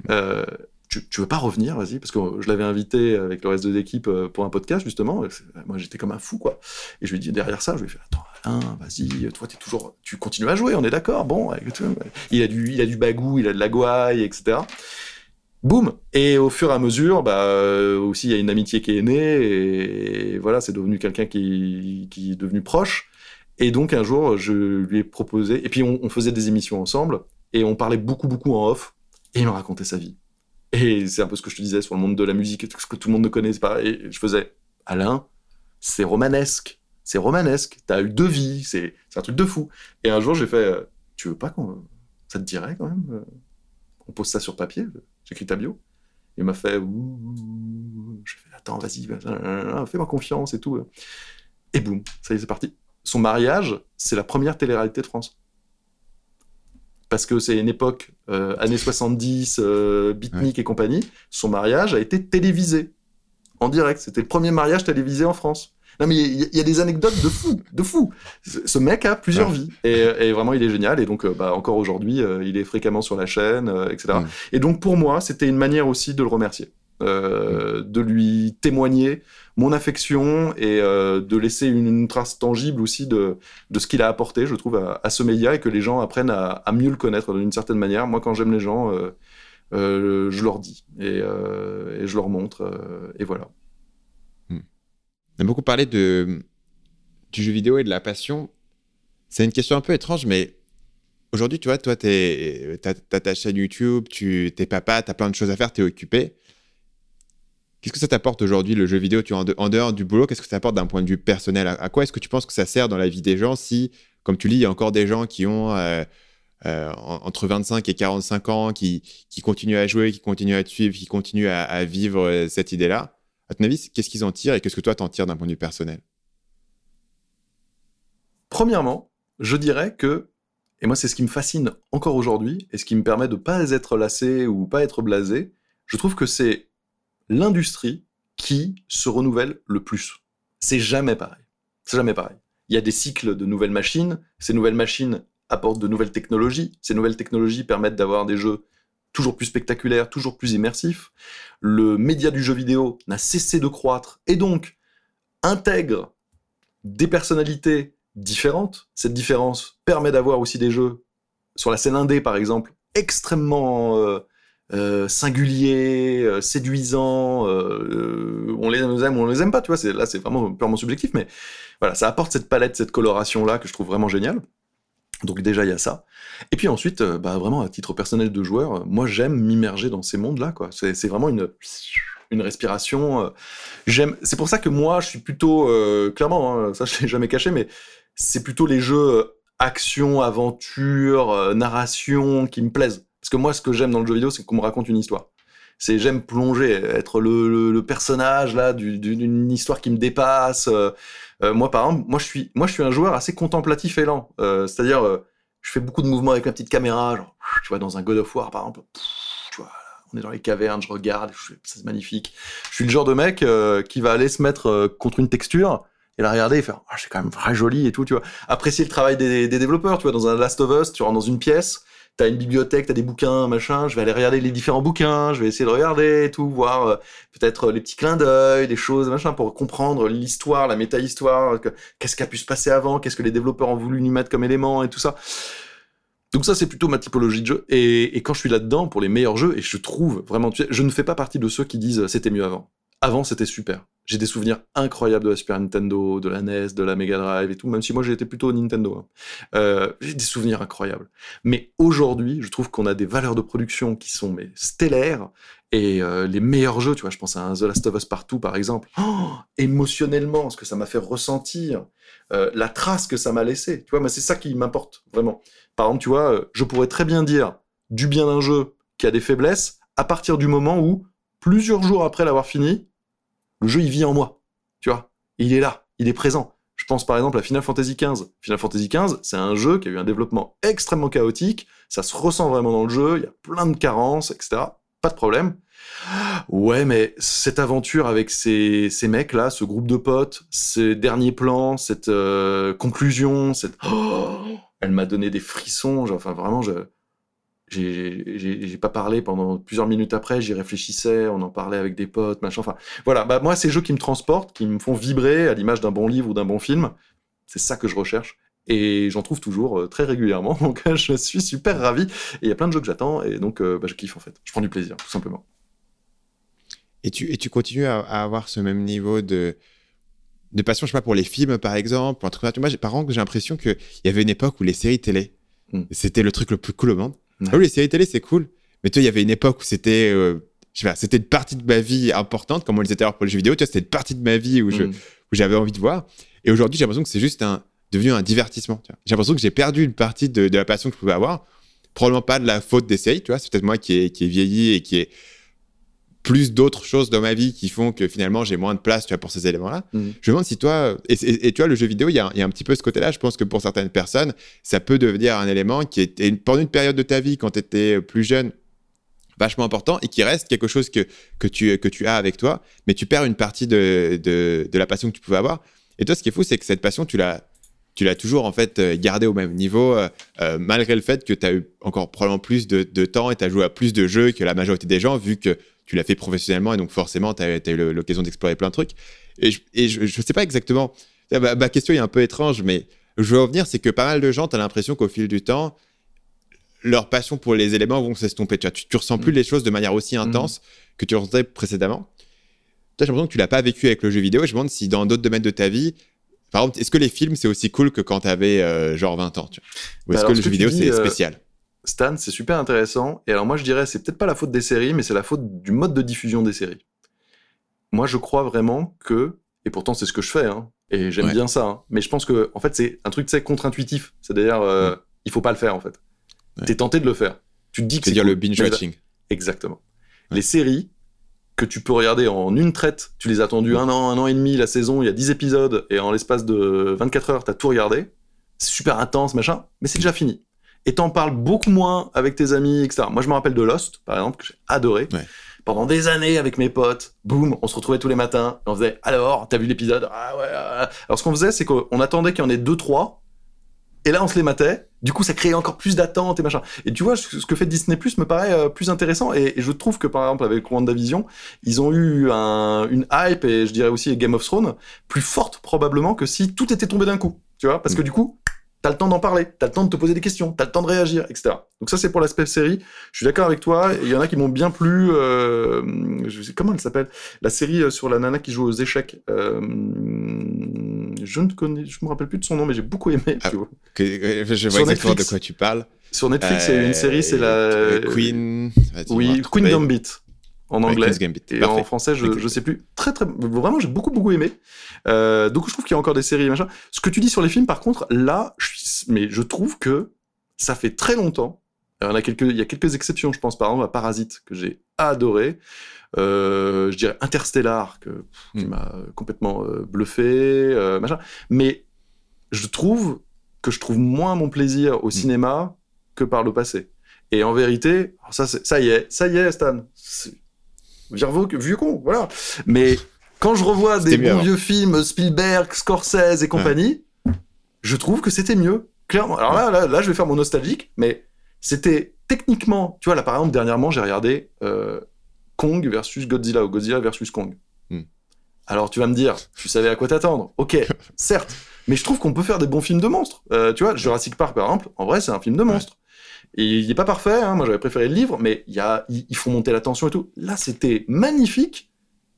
Euh, tu, tu, veux pas revenir, vas-y Parce que je l'avais invité avec le reste de l'équipe euh, pour un podcast, justement. Moi, j'étais comme un fou, quoi. Et je lui ai dit derrière ça, je lui ai fait Attends, Alain, vas-y, toi, es toujours, tu continues à jouer, on est d'accord Bon, il a, du, il a du bagou, il a de la gouaille, etc. Boum Et au fur et à mesure, bah, euh, aussi, il y a une amitié qui est née, et, voilà, c'est devenu quelqu'un qui, est devenu proche. Et donc un jour, je lui ai proposé, et puis on, faisait des émissions ensemble, et on parlait beaucoup, beaucoup en off, et il me racontait sa vie. Et c'est un peu ce que je te disais sur le monde de la musique, ce que tout le monde ne connaît pas. Et je faisais, Alain, c'est romanesque, c'est romanesque, t'as eu deux vies, c'est un truc de fou. Et un jour, j'ai fait, euh, tu veux pas qu'on... Ça te dirait quand même euh, On pose ça sur papier, j'écris ta bio. Il m'a fait, je fais, attends, vas-y, fais-moi confiance et tout. Et boum, ça y est, c'est parti son mariage, c'est la première télé-réalité de France. Parce que c'est une époque, euh, années 70, euh, beatnik et compagnie, son mariage a été télévisé, en direct. C'était le premier mariage télévisé en France. Non mais il y, a des anecdotes de fou, de fou. Ce mec a plusieurs vies et, vraiment il est génial et donc euh, bah, encore aujourd'hui il est fréquemment sur la chaîne, etc. Et donc pour moi c'était une manière aussi de le remercier. Euh, de lui témoigner mon affection et euh, de laisser une, trace tangible aussi de, de ce qu'il a apporté, je trouve, à, ce média et que les gens apprennent à, mieux le connaître d'une certaine manière. Moi, quand j'aime les gens, euh, je leur dis et, je leur montre et voilà. On a beaucoup parlé du jeu vidéo et de la passion. C'est une question un peu étrange, mais aujourd'hui, tu vois, toi, tu as, ta chaîne YouTube, tu es papa, tu as plein de choses à faire, tu es occupé. Qu'est-ce que ça t'apporte aujourd'hui, le jeu vidéo? En, dehors du boulot Qu'est-ce que ça t'apporte d'un point de vue personnel? À, quoi est-ce que tu penses que ça sert dans la vie des gens si, comme tu lis, il y a encore des gens qui ont euh, euh, entre 25 et 45 ans, qui, qui, continuent à jouer, qui continuent à te suivre, qui continuent à, vivre euh, cette idée-là? À ton avis, qu'est-ce qu'ils en tirent et qu'est-ce que toi t'en tires d'un point de vue personnel? Premièrement, je dirais que, et moi c'est ce qui me fascine encore aujourd'hui, et ce qui me permet de ne pas être lassé ou pas être blasé, je trouve que c'est l'industrie qui se renouvelle le plus. C'est jamais pareil. C'est jamais pareil. Il y a des cycles de nouvelles machines. Ces nouvelles machines apportent de nouvelles technologies. Ces nouvelles technologies permettent d'avoir des jeux toujours plus spectaculaires, toujours plus immersifs. Le média du jeu vidéo n'a cessé de croître et donc intègre des personnalités différentes. Cette différence permet d'avoir aussi des jeux sur la scène indé, par exemple, extrêmement euh, euh, singulier, euh, séduisant, euh, on les aime ou on les aime pas, tu vois, là c'est vraiment purement subjectif, mais voilà, ça apporte cette palette, cette coloration-là que je trouve vraiment géniale. Donc déjà il y a ça. Et puis ensuite, bah, vraiment à titre personnel de joueur, moi j'aime m'immerger dans ces mondes-là, quoi. C'est vraiment une une respiration. J'aime. C'est pour ça que moi je suis plutôt clairement, hein, ça je l'ai jamais caché, mais c'est plutôt les jeux action, aventure, narration qui me plaisent. Parce que moi, ce que j'aime dans le jeu vidéo, c'est qu'on me raconte une histoire. C'est j'aime plonger, être le, personnage là d'une histoire qui me dépasse. Euh, euh, moi, par exemple, moi je suis, moi je suis un joueur assez contemplatif et lent. Euh, c'est-à-dire, je fais beaucoup de mouvements avec ma petite caméra, genre, tu vois, dans un God of War, par exemple. Tu vois, on est dans les cavernes, je regarde, c'est magnifique. Je suis le genre de mec euh, qui va aller se mettre euh, contre une texture et la regarder et faire ah, c'est quand même très joli et tout, tu vois. Apprécier le travail des, des, développeurs, tu vois, dans un Last of Us, tu rentres dans une pièce, t'as une bibliothèque, t'as des bouquins, machin, je vais aller regarder les différents bouquins, je vais essayer de regarder et tout, voir euh, peut-être les petits clins d'œil, des choses, machin, pour comprendre l'histoire, la méta-histoire, qu'est-ce qui a pu se passer avant, qu'est-ce que les développeurs ont voulu y mettre comme élément et tout ça. Donc ça, c'est plutôt ma typologie de jeu. Et, quand je suis là-dedans pour les meilleurs jeux, et je trouve vraiment, je ne fais pas partie de ceux qui disent c'était mieux avant. Avant, c'était super. J'ai des souvenirs incroyables de la Super Nintendo, de la NES, de la Mega Drive et tout, même si moi j'étais plutôt Nintendo. Hein. Euh, j'ai des souvenirs incroyables. Mais aujourd'hui, je trouve qu'on a des valeurs de production qui sont mais stellaires et euh, les meilleurs jeux, tu vois, je pense à un The Last of Us Partout par exemple, oh, émotionnellement, ce que ça m'a fait ressentir, euh, la trace que ça m'a laissé, tu vois, mais c'est ça qui m'importe vraiment. Par exemple, tu vois, je pourrais très bien dire du bien d'un jeu qui a des faiblesses à partir du moment où, plusieurs jours après l'avoir fini, le jeu il vit en moi. Tu vois, il est là, il est présent. Je pense par exemple à Final Fantasy XV. Final Fantasy XV, c'est un jeu qui a eu un développement extrêmement chaotique. Ça se ressent vraiment dans le jeu. Il y a plein de carences, etc. Pas de problème. Ouais, mais cette aventure avec ces, mecs-là, ce groupe de potes, ces derniers plans, cette euh, conclusion, cette... Oh elle m'a donné des frissons. Enfin, vraiment, je j'ai pas parlé pendant plusieurs minutes après, j'y réfléchissais, on en parlait avec des potes, machin. Enfin, voilà, bah, moi, ces jeux qui me transportent, qui me font vibrer à l'image d'un bon livre ou d'un bon film, c'est ça que je recherche. Et j'en trouve toujours euh, très régulièrement, donc je suis super ravi. Et il y a plein de jeux que j'attends, et donc bah, je kiffe en fait. Je prends du plaisir, tout simplement. Et tu, et tu continues à, avoir ce même niveau de, de passion, je sais pas, pour les films, par exemple. Moi, par contre, j'ai l'impression qu'il y avait une époque où les séries télé, hmm. c'était le truc le plus cool au monde. Ah oui, les séries télé, c'est cool. Mais toi, il y avait une époque où c'était, euh, je c'était une partie de ma vie importante, comme on le disait tout à l'heure pour les jeux vidéo. Tu vois, c'était une partie de ma vie où, je, hmm. où j'avais envie de voir. Et aujourd'hui, j'ai l'impression que c'est juste un, devenu un divertissement. J'ai l'impression que j'ai perdu une partie de, de, la passion que je pouvais avoir. Probablement pas de la faute des séries, tu vois. C'est peut-être moi qui ai, qui vieilli et qui est plus d'autres choses dans ma vie qui font que finalement j'ai moins de place tu vois, pour ces éléments-là. Mm. Je me demande si toi, et, tu vois, le jeu vidéo, il y, a, un petit peu ce côté-là. Je pense que pour certaines personnes, ça peut devenir un élément qui était pendant une période de ta vie, quand tu étais plus jeune, vachement important et qui reste quelque chose que, que, tu, que tu as avec toi, mais tu perds une partie de, de, la passion que tu pouvais avoir. Et toi, ce qui est fou, c'est que cette passion, tu l'as tu l'as toujours en fait gardée au même niveau, euh, euh, malgré le fait que tu as eu encore probablement plus de, de temps et tu as joué à plus de jeux que la majorité des gens, vu que tu l'as fait professionnellement et donc forcément, tu as, eu l'occasion d'explorer plein de trucs. Et je ne sais pas exactement, ma, question est un peu étrange, mais je veux revenir, c'est que pas mal de gens, tu as l'impression qu'au fil du temps, leur passion pour les éléments vont s'estomper. Tu, tu, tu ressens plus mm. les choses de manière aussi intense mm. que tu ressentais précédemment. J'ai l'impression que tu l'as pas vécu avec le jeu vidéo. je me demande si dans d'autres domaines de ta vie, par exemple, est-ce que les films, c'est aussi cool que quand tu avais euh, genre 20 ans Ou est-ce bah que le jeu vidéo, c'est euh, spécial? Stan, c'est super intéressant. Et alors moi, je dirais, c'est peut-être pas la faute des séries, mais c'est la faute du mode de diffusion des séries. Moi, je crois vraiment que, et pourtant c'est ce que je fais, hein, et j'aime bien ça, hein, mais je pense que, en fait, c'est un truc, c'est contre-intuitif. C'est-à-dire, euh, il faut pas le faire, en fait. Tu T'es tenté de le faire. Tu te dis que c'est. dire le binge-watching. Exactement. Les séries, que tu peux regarder en une traite, tu les as attendues un an, un an et demi, la saison, il y a 10 épisodes, et en l'espace de 24 heures, tu as tout regardé. C'est super intense, machin, mais c'est déjà fini et t'en parles beaucoup moins avec tes amis, etc. Moi, je me rappelle de Lost, par exemple, que j'ai adoré. Pendant des années avec mes potes, boum, on se retrouvait tous les matins, et on faisait alors, t'as vu l'épisode? Ah ouais. Alors ce qu'on faisait, c'est qu'on attendait qu'il y en ait deux, trois, et là on se les matait. Du coup, ça créait encore plus d'attente et machin. Et tu vois, ce que fait Disney Plus me paraît euh, plus intéressant. Et, je trouve que par exemple avec WandaVision, ils ont eu un, une hype et je dirais aussi Game of Thrones plus forte probablement que si tout était tombé d'un coup. Tu vois, parce que mm. du coup, t'as le temps d'en parler, t'as le temps de te poser des questions, t'as le temps de réagir, etc. Donc ça c'est pour l'aspect série. Je suis d'accord avec toi. Il y en a qui m'ont bien plu. Euh, je sais comment elle s'appelle? La série euh, sur la nana qui joue aux échecs. Euh, je ne connais, je me rappelle plus de son nom, mais j'ai beaucoup aimé. Ah, je vois exactement de quoi tu parles. Sur Netflix, il y a une série, c'est la Queen. Oui, Queen Gambit en anglais. et en français, je, je sais plus. Très, très, vraiment, j'ai beaucoup, beaucoup aimé. Euh, donc, je trouve qu'il y a encore des séries, machin. Ce que tu dis sur les films, par contre, là, je mais je trouve que ça fait très longtemps. il, y a quelques, il y a quelques exceptions, je pense, par exemple, à Parasite, que j'ai adoré. Euh, je dirais Interstellar, que, qui hmm. m'a complètement euh, bluffé, euh, machin. Mais je trouve que je trouve moins mon plaisir au hmm. cinéma que par le passé. Et en vérité, ça, ça y est, ça y est, Stan. Virvo, vieux con, voilà. Mais quand je revois des bons vieux films, Spielberg, Scorsese et compagnie, je trouve que c'était mieux. Clairement. Alors là, là, je vais faire mon nostalgique, mais c'était techniquement, tu vois, là, par exemple, dernièrement, j'ai regardé euh, Kong versus Godzilla ou Godzilla versus Kong. Hmm. Alors tu vas me dire, tu savais à quoi t'attendre. Ok, certes, mais je trouve qu'on peut faire des bons films de monstres. Euh, tu vois, Jurassic Park par exemple, en vrai c'est un film de monstres. Et il n'est pas parfait, hein, moi j'avais préféré le livre, mais y a, ils font monter la tension et tout. Là c'était magnifique,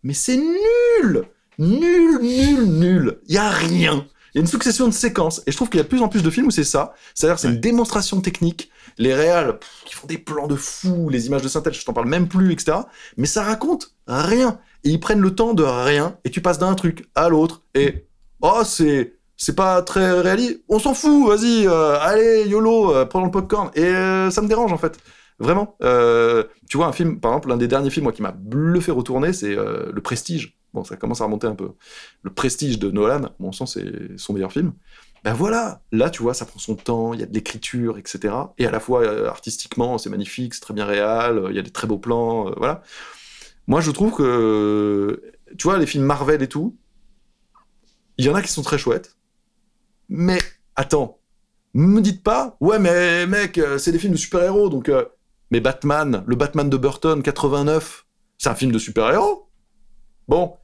mais c'est nul Nul, nul, nul. Il y a rien. Il y a une succession de séquences. Et je trouve qu'il y a de plus en plus de films où c'est ça. C'est-à-dire c'est une démonstration technique. Les réals qui font des plans de fou, les images de synthèse, je t'en parle même plus, etc. Mais ça raconte rien. Et ils prennent le temps de rien. Et tu passes d'un truc à l'autre. Et oh, c'est c'est pas très réaliste. On s'en fout, vas-y, euh, allez, YOLO, euh, prenons le popcorn. Et euh, ça me dérange en fait. Vraiment. tu vois, un film, par exemple, l'un des derniers films moi, qui m'a bluffé retourner, c'est Le Prestige. Bon, ça commence à remonter un peu. Le Prestige de Nolan, mon sens, c'est son meilleur film. Ben voilà, là, tu vois, ça prend son temps, il y a de l'écriture, etc. Et à la fois, artistiquement, c'est magnifique, c'est très bien réel, il y a des très beaux plans, voilà. Moi, je trouve que, tu vois, les films Marvel et tout, il y en a qui sont très chouettes, mais attends, me dites pas, ouais, mais mec, euh, c'est des films de super-héros, donc. Euh, mais Batman, le Batman de Burton, 89, c'est un film de super-héros Bon,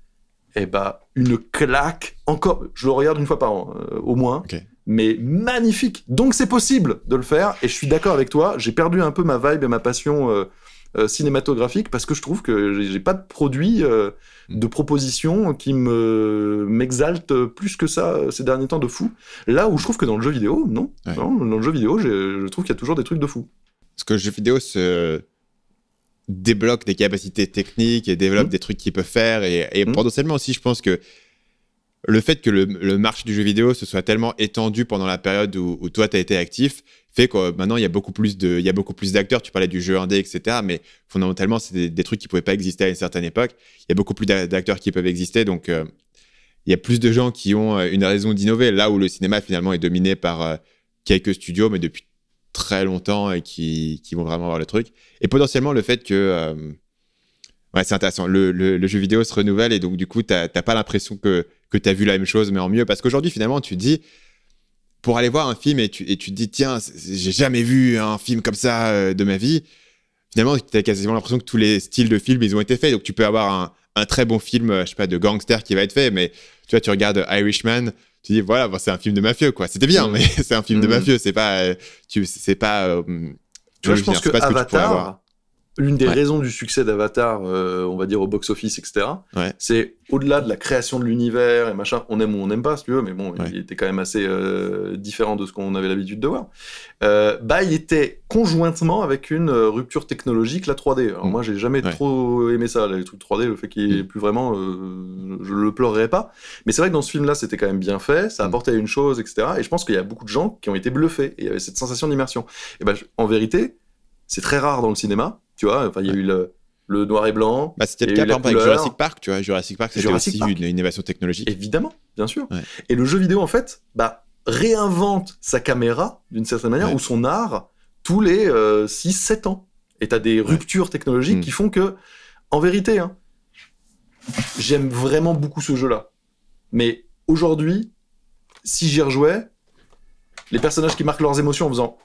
eh bah, une claque, encore, je le regarde une fois par an, euh, au moins, mais magnifique. Donc c'est possible de le faire, et je suis d'accord avec toi, j'ai perdu un peu ma vibe et ma passion euh, cinématographique parce que je trouve que j'ai pas de produit euh, mm. de proposition qui me m'exalte plus que ça euh, ces derniers temps de fou. Là où je trouve que dans le jeu vidéo, non, dans le jeu vidéo, je trouve qu'il y a toujours des trucs de fou. Parce que le jeu vidéo se débloque des capacités techniques et développe mm. des trucs qu'il peut faire et, et mm. potentiellement aussi, je pense que le fait que le, marché du jeu vidéo se soit tellement étendu pendant la période où, toi, tu as été actif, fait que maintenant, il y a beaucoup plus de, il y a beaucoup plus d'acteurs. Tu parlais du jeu indé, etc. Mais fondamentalement, c'est des, trucs qui pouvaient pas exister à une certaine époque. Il y a beaucoup plus d'acteurs qui peuvent exister. Donc, euh, il y a plus de gens qui ont euh, une raison d'innover. Là où le cinéma, finalement, est dominé par euh, quelques studios, mais depuis très longtemps et qui, qui vont vraiment avoir le truc. Et potentiellement, le fait que, ouais, c'est intéressant. Le, le, jeu vidéo se renouvelle et donc, du coup, tu n'as pas l'impression que que tu as vu la même chose, mais en mieux. Parce qu'aujourd'hui, finalement, tu te dis, pour aller voir un film et tu, et tu te dis, tiens, j'ai jamais vu un film comme ça euh, de ma vie, finalement, tu as quasiment l'impression que tous les styles de films, ils ont été faits. Donc, tu peux avoir un, un très bon film, euh, je sais pas, de gangster qui va être fait, mais tu vois, tu regardes Irishman, tu dis, voilà, bon, c'est un film de mafieux, quoi. C'était bien, mm. mais c'est un film de mm. mafieux. C'est pas, euh, tu, c'est pas, tu vois, je pense que, que Avatar, L'une des raisons du succès d'Avatar, euh, on va dire au box-office, etc., c'est au-delà de la création de l'univers et machin, on aime ou on n'aime pas, si tu veux, mais bon, il était quand même assez euh, différent de ce qu'on avait l'habitude de voir. Euh, bah, il était conjointement avec une rupture technologique, la 3D. Alors mm. moi, j'ai jamais trop aimé ça, les trucs 3D, le fait qu'il n'y ait mm. plus vraiment, je le pleurerais pas. Mais c'est vrai que dans ce film-là, c'était quand même bien fait, ça mm. apportait une chose, etc. Et je pense qu'il y a beaucoup de gens qui ont été bluffés, et il y avait cette sensation d'immersion. Et ben, en vérité, c'est très rare dans le cinéma tu vois, enfin, il y a eu le, le noir et blanc. Bah, c'était le cas, par exemple, avec Jurassic Park, tu vois. Jurassic Park, c'était aussi une innovation technologique. Évidemment, bien sûr. Et le jeu vidéo, en fait, bah, réinvente sa caméra, d'une certaine manière, ou son art, tous les 6-7 euh, ans. Et tu as des ruptures technologiques qui hmm. font que, en vérité, hein, j'aime vraiment beaucoup ce jeu-là. Mais aujourd'hui, si j'y rejouais, les personnages qui marquent leurs émotions en faisant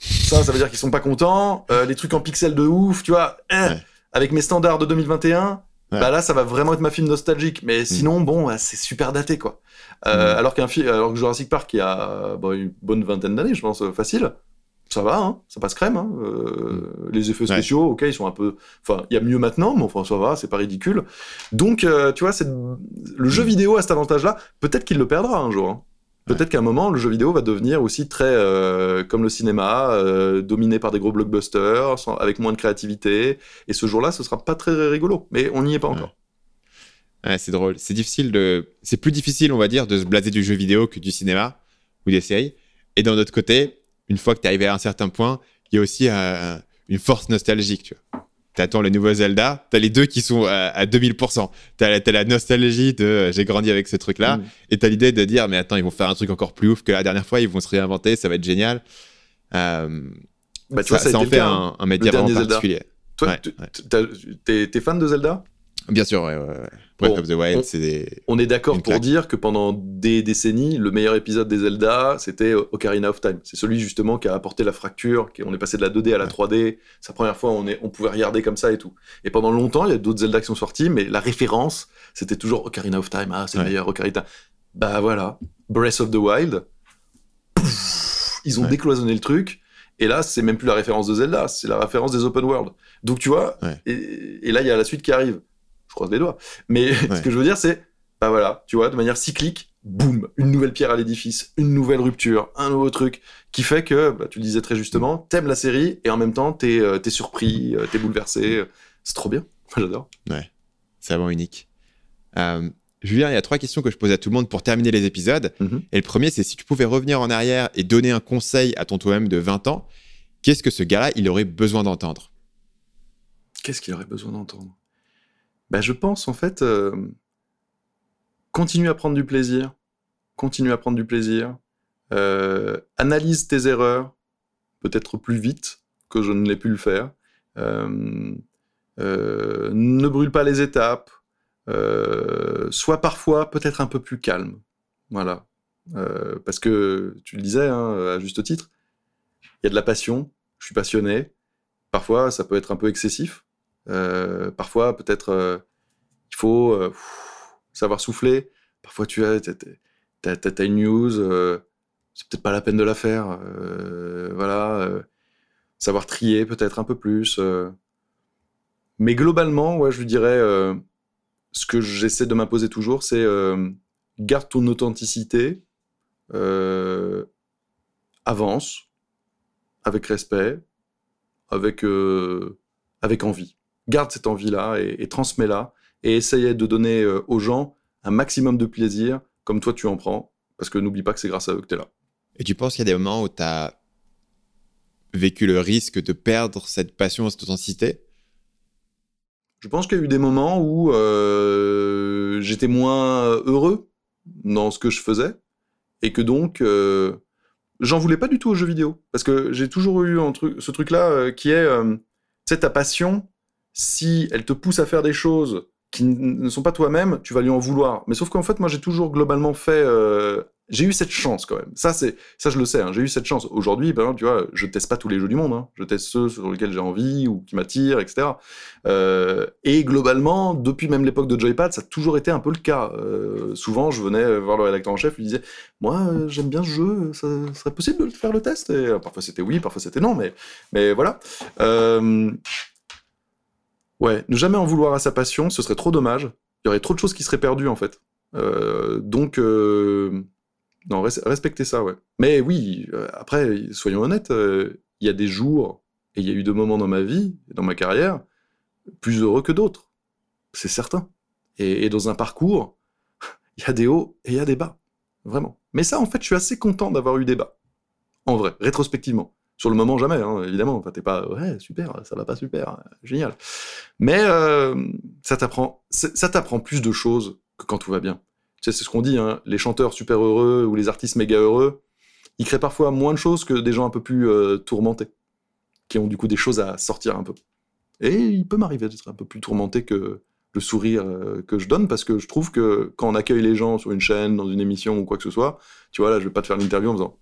ça, ça veut dire qu'ils sont pas contents. Euh, les trucs en pixels de ouf, tu vois. Hein, avec mes standards de 2021, bah là, ça va vraiment être ma film nostalgique. Mais mm. sinon, bon, c'est super daté, quoi. Euh, mm. Alors qu'un film, alors que Jurassic Park, qui a une bonne vingtaine d'années, je pense, euh, facile. Ça va, hein, ça passe crème. Hein. Mm. Les effets spéciaux, ok, ils sont un peu. Enfin, il y a mieux maintenant, mais enfin, ça va, c'est pas ridicule. Donc, tu vois, le jeu vidéo a cet avantage-là. Peut-être qu'il le perdra un jour. Hein. Peut-être qu'à un moment, le jeu vidéo va devenir aussi très euh, comme le cinéma, euh, dominé par des gros blockbusters, avec moins de créativité. Et ce jour-là, ce sera pas très rigolo. Mais on n'y est pas encore. Ouais. c'est drôle. C'est difficile de. C'est plus difficile, on va dire, de se blaser du jeu vidéo que du cinéma ou des séries. Et d'un autre côté, une fois que tu es arrivé à un certain point, il y a aussi euh, une force nostalgique, tu vois t'attends le nouveau Zelda, t'as les deux qui sont à, 2000%. T'as as la nostalgie de euh, j'ai grandi avec ce truc-là, mm. et t'as l'idée de dire mais attends, ils vont faire un truc encore plus ouf que la dernière fois, ils vont se réinventer, ça va être génial. Euh, Bah, tu ça, vois, ça en fait un, un média vraiment Zelda. particulier. Toi, Ouais, ouais. t'es fan de Zelda? Bien sûr, ouais, ouais. Breath Bon, of the Wild, on- c'est des. On est d'accord pour dire que pendant des décennies, le meilleur épisode des Zelda, c'était Ocarina of Time. C'est celui justement qui a apporté la fracture, qui on est passé de la 2D à la Ouais. 3D. C'est la première fois on, est, on pouvait regarder comme ça et tout. Et pendant longtemps, il y a d'autres Zelda qui sont sortis, mais la référence, c'était toujours Ocarina of Time. Ah, c'est le meilleur Ocarina. Bah voilà, Breath of the Wild. Ils ont Ouais. décloisonné le truc. Et là, c'est même plus la référence de Zelda, c'est la référence des open world. Donc tu vois, Ouais. et, et là, il y a la suite qui arrive. Je croise les doigts. Mais ce Ouais. que je veux dire, c'est, bah voilà, tu vois, de manière cyclique, boum, une nouvelle pierre à l'édifice, une nouvelle rupture, un nouveau truc, qui fait que, bah, tu le disais très justement, t'aimes la série et en même temps, t'es euh, surpris, euh, t'es bouleversé. C'est trop bien. J'adore. C'est vraiment unique. Euh, Julien, il y a trois questions que je pose à tout le monde pour terminer les épisodes. Mhm. Et le premier, c'est si tu pouvais revenir en arrière et donner un conseil à ton toi-même de 20 ans, qu'est-ce que ce gars-là, il aurait besoin d'entendre? Qu'est-ce qu'il aurait besoin d'entendre? Bah, Je pense, en fait, euh, continue à prendre du plaisir. Continue à prendre du plaisir. Euh, analyse tes erreurs, peut-être plus vite que je ne l'ai pu le faire. Euh, ne brûle pas les étapes. Sois parfois peut-être un peu plus calme. Voilà. Parce que, tu le disais, hein, à juste titre, il y a de la passion, je suis passionné. Parfois, ça peut être un peu excessif. Euh, parfois, peut-être, euh, il faut euh, savoir souffler. Parfois, tu as, t'as, t'as- t'as- t'as une news, c'est peut-être pas la peine de la faire. voilà. savoir trier peut-être un peu plus. Mais globalement, ouais, je dirais, ce que j'essaie de m'imposer toujours, c'est garde ton authenticité, avance, avec respect, avec, avec envie. Garde cette envie-là et, et transmets-la et essaye de donner euh, aux gens un maximum de plaisir comme toi tu en prends, parce que n'oublie pas que c'est grâce à eux que tu es là. Et tu penses qu'il y a des moments où tu as vécu le risque de perdre cette passion, cette authenticité? Je pense qu'il y a eu des moments où euh, j'étais moins heureux dans ce que je faisais et que donc euh, j'en voulais pas du tout aux jeux vidéo parce que j'ai toujours eu un truc, ce truc-là euh, qui est, sais, ta passion, si elle te pousse à faire des choses qui ne sont pas toi-même, tu vas lui en vouloir. Mais sauf qu'en fait, moi, j'ai toujours globalement fait. euh, j'ai eu cette chance quand même. Ça, c'est ça, je le sais. hein, j'ai eu cette chance. Aujourd'hui, ben, tu vois, je teste pas tous les jeux du monde. hein. Je teste ceux sur lesquels j'ai envie ou qui m'attirent, etc. Euh, et globalement, depuis même l'époque de Joypad, ça a toujours été un peu le cas. Euh, souvent, je venais voir le rédacteur en chef, lui disais, moi, j'aime bien ce jeu, ça serait possible de faire le test? Et parfois c'était oui, parfois c'était non, mais mais voilà. Ouais, ne jamais en vouloir à sa passion, ce serait trop dommage. Il y aurait trop de choses qui seraient perdues en fait. Euh, donc, euh, non, res- respectez ça, ouais. Mais oui, euh, après, soyons honnêtes, il y a des jours et il y a eu des moments dans ma vie, dans ma carrière, plus heureux que d'autres. C'est certain. Et, et dans un parcours, il y a des hauts et il y a des bas. Vraiment. Mais ça, en fait, je suis assez content d'avoir eu des bas. En vrai, rétrospectivement. Sur le moment, jamais, hein, évidemment. Enfin, t'es pas, super, ça va pas super, génial. Mais euh, ça t'apprend, ça t'apprend plus de choses que quand tout va bien. Tu sais, c'est ce qu'on dit, hein, les chanteurs super heureux ou les artistes méga heureux, ils créent parfois moins de choses que des gens un peu plus euh, tourmentés, qui ont du coup des choses à sortir un peu. Et il peut m'arriver d'être un peu plus tourmenté que le sourire euh, que je donne, parce que je trouve que quand on accueille les gens sur une chaîne, dans une émission ou quoi que ce soit, tu vois, là, je vais pas te faire l'interview en faisant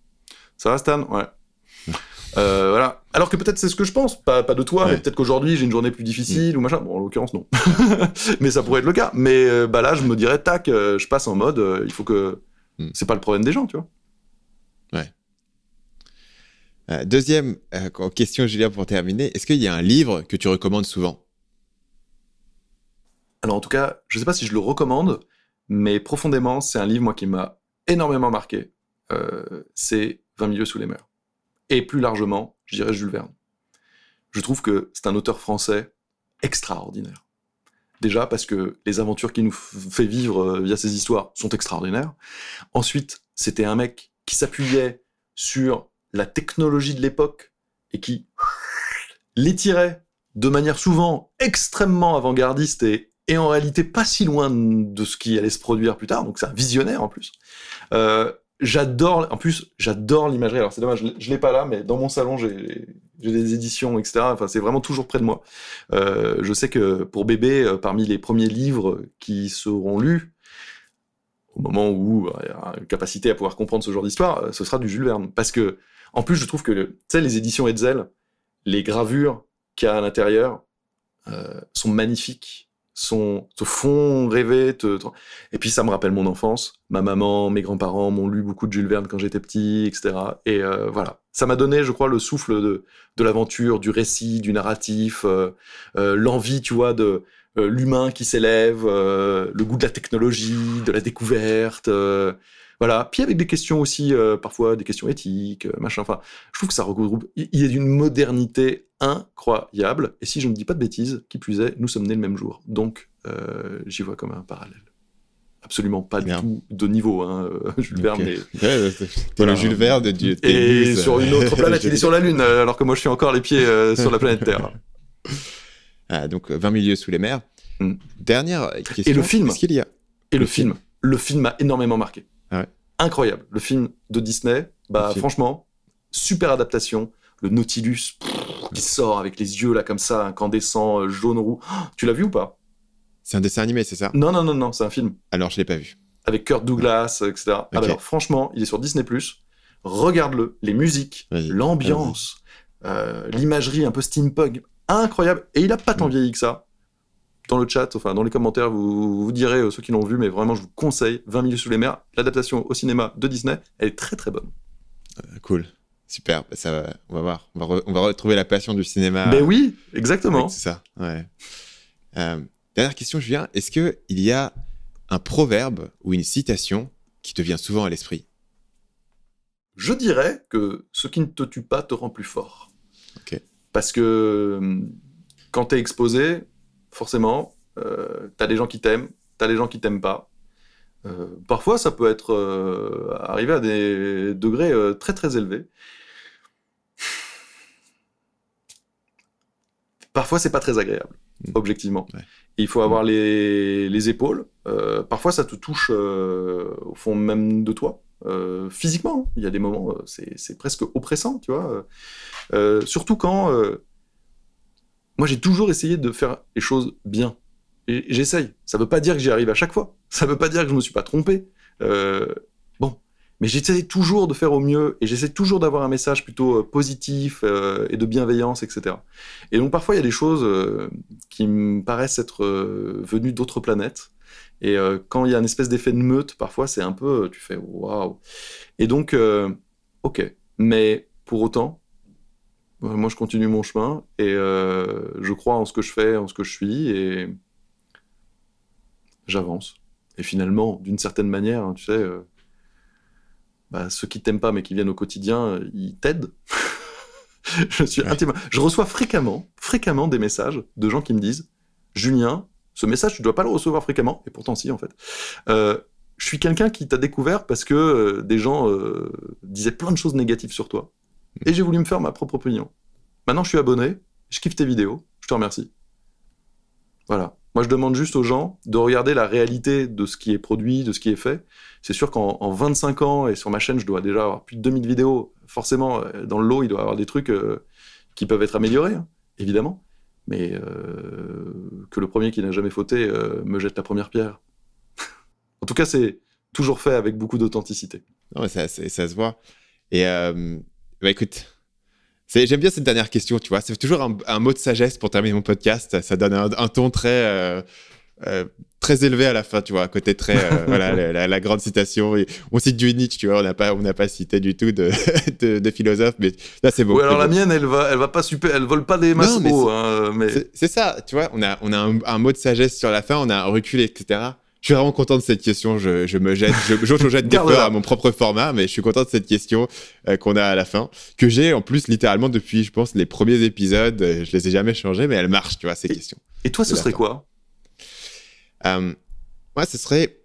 Ça va, Stan? Ouais. Euh, voilà. Alors que peut-être c'est ce que je pense, pas, pas de toi, Ouais. mais peut-être qu'aujourd'hui j'ai une journée plus difficile ou machin. Bon, en l'occurrence, non. mais ça pourrait être le cas. Mais euh, bah là, je me dirais, tac, euh, je passe en mode, euh, il faut que. Mm. C'est pas le problème des gens, tu vois. Euh, Deuxième euh, question, Julien, pour terminer. Est-ce qu'il y a un livre que tu recommandes souvent? Alors en tout cas, je sais pas si je le recommande, mais profondément, c'est un livre, moi, qui m'a énormément marqué. C'est 20 milieux sous les mers. Et plus largement, je dirais Jules Verne. Je trouve que c'est un auteur français extraordinaire. Déjà parce que les aventures qu'il nous fait vivre euh, via ses histoires sont extraordinaires. Ensuite, c'était un mec qui s'appuyait sur la technologie de l'époque et qui l'étirait de manière souvent extrêmement avant-gardiste et, et en réalité pas si loin de ce qui allait se produire plus tard. Donc c'est un visionnaire en plus. Euh, j'adore, en plus, j'adore l'imagerie. Alors c'est dommage, je l'ai- pas là, mais dans mon salon, j'ai des éditions, etc. Enfin, c'est vraiment toujours près de moi. Euh, je sais que pour bébé, euh, parmi les premiers livres qui seront lus, au moment où il y a une capacité à pouvoir comprendre ce genre d'histoire, ce sera du Jules Verne. Parce que, en plus, je trouve que, tu sais, les éditions Hetzel, les gravures qu'il y a à l'intérieur sont magnifiques sont, te font rêver. Et puis ça me rappelle mon enfance. Ma maman, mes grands-parents m'ont lu beaucoup de Jules Verne quand j'étais petit, etc. Et euh, voilà, ça m'a donné, je crois, le souffle de, l'aventure, du récit, du narratif, euh, euh, l'envie, tu vois, de l'humain qui s'élève, le goût de la technologie, de la découverte. Voilà. Puis avec des questions aussi, parfois des questions éthiques, machin. Enfin, je trouve que ça regroupe. Il y a d'une modernité incroyable. Et si je ne dis pas de bêtises, qui plus est, nous sommes nés le même jour. Donc, euh, j'y vois comme un parallèle. Absolument pas du tout de niveau, hein, euh, Jules Verne. Okay. le Jules Verne de Dieu. Et sur une autre planète, il est sur la Lune, alors que moi je suis encore les pieds euh, sur la planète Terre. Ah, donc 20 milieux sous les mers. Hmm. Dernière question. Et le film. Y a Et le, film. Le film m'a énormément marqué. Ah ouais. Incroyable. Le film de Disney, bah franchement, super adaptation. Le Nautilus qui sort avec les yeux là comme ça, incandescent, euh, jaune roux. tu l'as vu ou pas? C'est un dessin animé, c'est ça? Non, non, non, non, c'est un film. Alors je l'ai pas vu. Avec Kurt Douglas, etc. Alors franchement, il est sur Disney+. Regarde-le, les musiques, l'ambiance, euh, l'imagerie un peu steampunk, incroyable. Et il a pas tant mm. vieilli que ça. Dans le chat, enfin dans les commentaires, vous, vous direz euh, ceux qui l'ont vu, mais vraiment je vous conseille 20 milieux sous les mers, l'adaptation au cinéma de Disney, elle est très très bonne. cool. Super, bah, ça on va voir. On va, on va, retrouver la passion du cinéma. Mais oui, exactement. C'est ça, ouais. Euh, dernière question, Julien. Est-ce qu'il y a un proverbe ou une citation qui te vient souvent à l'esprit? Je dirais que ce qui ne te tue pas te rend plus fort. Parce que hum, quand tu es exposé, forcément, euh, tu as des gens qui t'aiment, tu as des gens qui t'aiment pas. Euh, parfois, ça peut être euh, arrivé à des degrés très très élevés. Parfois c'est pas très agréable, mm. objectivement. il faut avoir les, épaules. Euh, parfois ça te touche euh, au fond même de toi, euh, physiquement. Hein. Il y a des moments, c'est presque oppressant, tu vois. surtout quand moi j'ai toujours essayé de faire les choses bien. Et j'essaye. Ça veut pas dire que j'y arrive à chaque fois. Ça veut pas dire que je me suis pas trompé. Mais j'essaie toujours de faire au mieux et j'essaie toujours d'avoir un message plutôt euh, positif euh, et de bienveillance, etc. Et donc parfois il y a des choses euh, qui me paraissent être venues d'autres planètes. Et quand il y a une espèce d'effet de meute, parfois c'est un peu, tu fais waouh. Et donc, ok. Mais pour autant, moi je continue mon chemin et je crois en ce que je fais, en ce que je suis et j'avance. Et finalement, d'une certaine manière, hein, tu sais bah, ceux qui t'aiment pas mais qui viennent au quotidien, euh, ils t'aident. je suis Je reçois fréquemment, fréquemment des messages de gens qui me disent Julien, ce message, tu dois pas le recevoir fréquemment, et pourtant si en fait. Euh, je suis quelqu'un qui t'a découvert parce que euh, des gens disaient plein de choses négatives sur toi. Et j'ai voulu me faire ma propre opinion. Maintenant, je suis abonné, je kiffe tes vidéos, je te remercie. Voilà. Moi, je demande juste aux gens de regarder la réalité de ce qui est produit, de ce qui est fait. C'est sûr qu'en 25 ans, et sur ma chaîne, je dois déjà avoir plus de 2000 vidéos. Forcément, euh, dans le lot, il doit y avoir des trucs euh, qui peuvent être améliorés, hein, évidemment. Mais euh, que le premier qui n'a jamais fauté me jette la première pierre. en tout cas, c'est toujours fait avec beaucoup d'authenticité. Non, ça, ça, se voit. Et bah, écoute, J'aime bien cette dernière question, tu vois. C'est toujours un, mot de sagesse pour terminer mon podcast. Ça, donne un, ton très, euh, euh, très élevé à la fin, tu vois. côté très, euh, voilà, la, grande citation. On cite du Nietzsche, tu vois. On n'a pas, on n'a pas cité du tout de, de, philosophe, mais là c'est beau. Alors la mienne, elle va, elle va pas super, elle vole pas des masses hein, mais c'est ça, tu vois. On a, on a un, un, mot de sagesse sur la fin, on a un recul, etc. Je suis vraiment content de cette question. Je, je me jette, je, je, jette des fleurs à mon propre format, mais je suis content de cette question euh, qu'on a à la fin, que j'ai en plus littéralement depuis, je pense, les premiers épisodes. Euh, je les ai jamais changés, mais elle marche, tu vois, ces questions. Et toi, ce serait quoi? Euh, Moi, ce serait,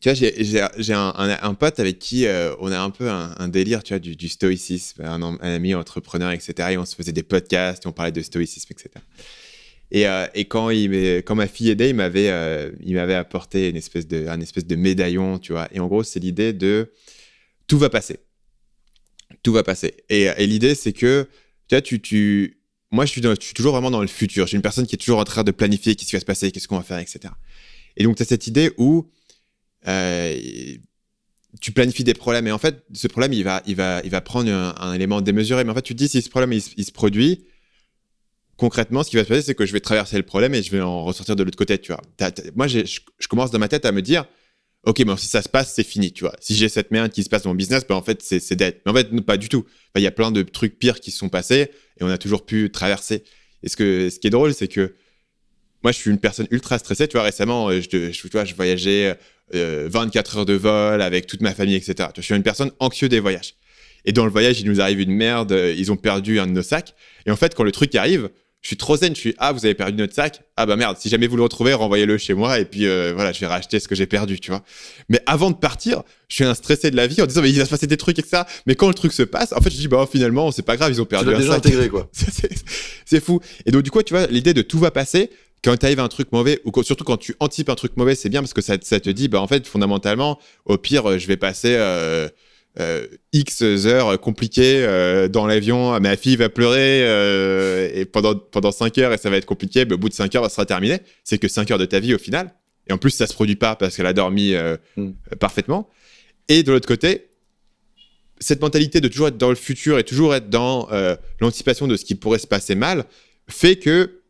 tu vois, j'ai un, un, un, pote avec qui euh, on a un peu un, délire, tu vois, du, du stoïcisme, un, un, ami entrepreneur, etc. Et on se faisait des podcasts, et on parlait de stoïcisme, etc. Et, euh, et quand, il, quand ma fille aidait, il m'avait, euh, il m'avait apporté une espèce de, un espèce de médaillon, tu vois. Et en gros, c'est l'idée de tout va passer. Tout va passer. Et, et l'idée, c'est que tu vois, tu, tu, moi, je suis, je suis toujours vraiment dans le futur. Suis une personne qui est toujours en train de planifier qu'est-ce qui va se passer, qu'est-ce qu'on va faire, etc. Et donc, tu as cette idée où euh, tu planifies des problèmes. Et en fait, ce problème, il va, il va, il va prendre un, élément démesuré. Mais en fait, tu te dis, si ce problème, il, se produit, concrètement, ce qui va se passer, c'est que je vais traverser le problème et je vais en ressortir de l'autre côté, tu vois. moi, je, commence dans ma tête à me dire, ok, mais si ça se passe, c'est fini, tu vois. Si j'ai cette merde qui se passe dans mon business, ben en fait, c'est dead. Mais en fait, pas du tout. Il y a plein de trucs pires qui se sont passés et on a toujours pu traverser. Et ce, que, ce qui est drôle, c'est que moi, je suis une personne ultra stressée. Tu vois, récemment, je, je, voyageais 24 euh, heures de vol avec toute ma famille, etc. Je suis une personne anxieuse des voyages. Et dans le voyage, il nous arrive une merde. Ils ont perdu un de nos sacs. Et en fait, quand le truc arrive, je suis trop zen, je suis ah vous avez perdu notre sac, ah bah merde, si jamais vous le retrouvez, renvoyez-le chez moi et puis euh, voilà, je vais racheter ce que j'ai perdu, tu vois. Mais avant de partir, je suis un stressé de la vie en disant mais il va se passer des trucs et ça. Mais quand le truc se passe, en fait je dis bah finalement c'est pas grave, ils ont perdu tu un déjà intégré quoi. c'est fou. Et donc du coup tu vois l'idée de tout va passer. Quand tu arrives à un truc mauvais, ou surtout quand tu anticipes un truc mauvais, c'est bien parce que ça, ça, te dit, bah en fait, fondamentalement, au pire, je vais passer euh, X heures compliquées euh, dans l'avion, ma fille va pleurer euh, et pendant, pendant 5 heures et ça va être compliqué, mais au bout de 5 heures, ça sera terminé. C'est que 5 heures de ta vie au final. Et en plus, ça se produit pas parce qu'elle a dormi mm. parfaitement. Et de l'autre côté, cette mentalité de toujours être dans le futur et toujours être dans l'anticipation de ce qui pourrait se passer mal fait que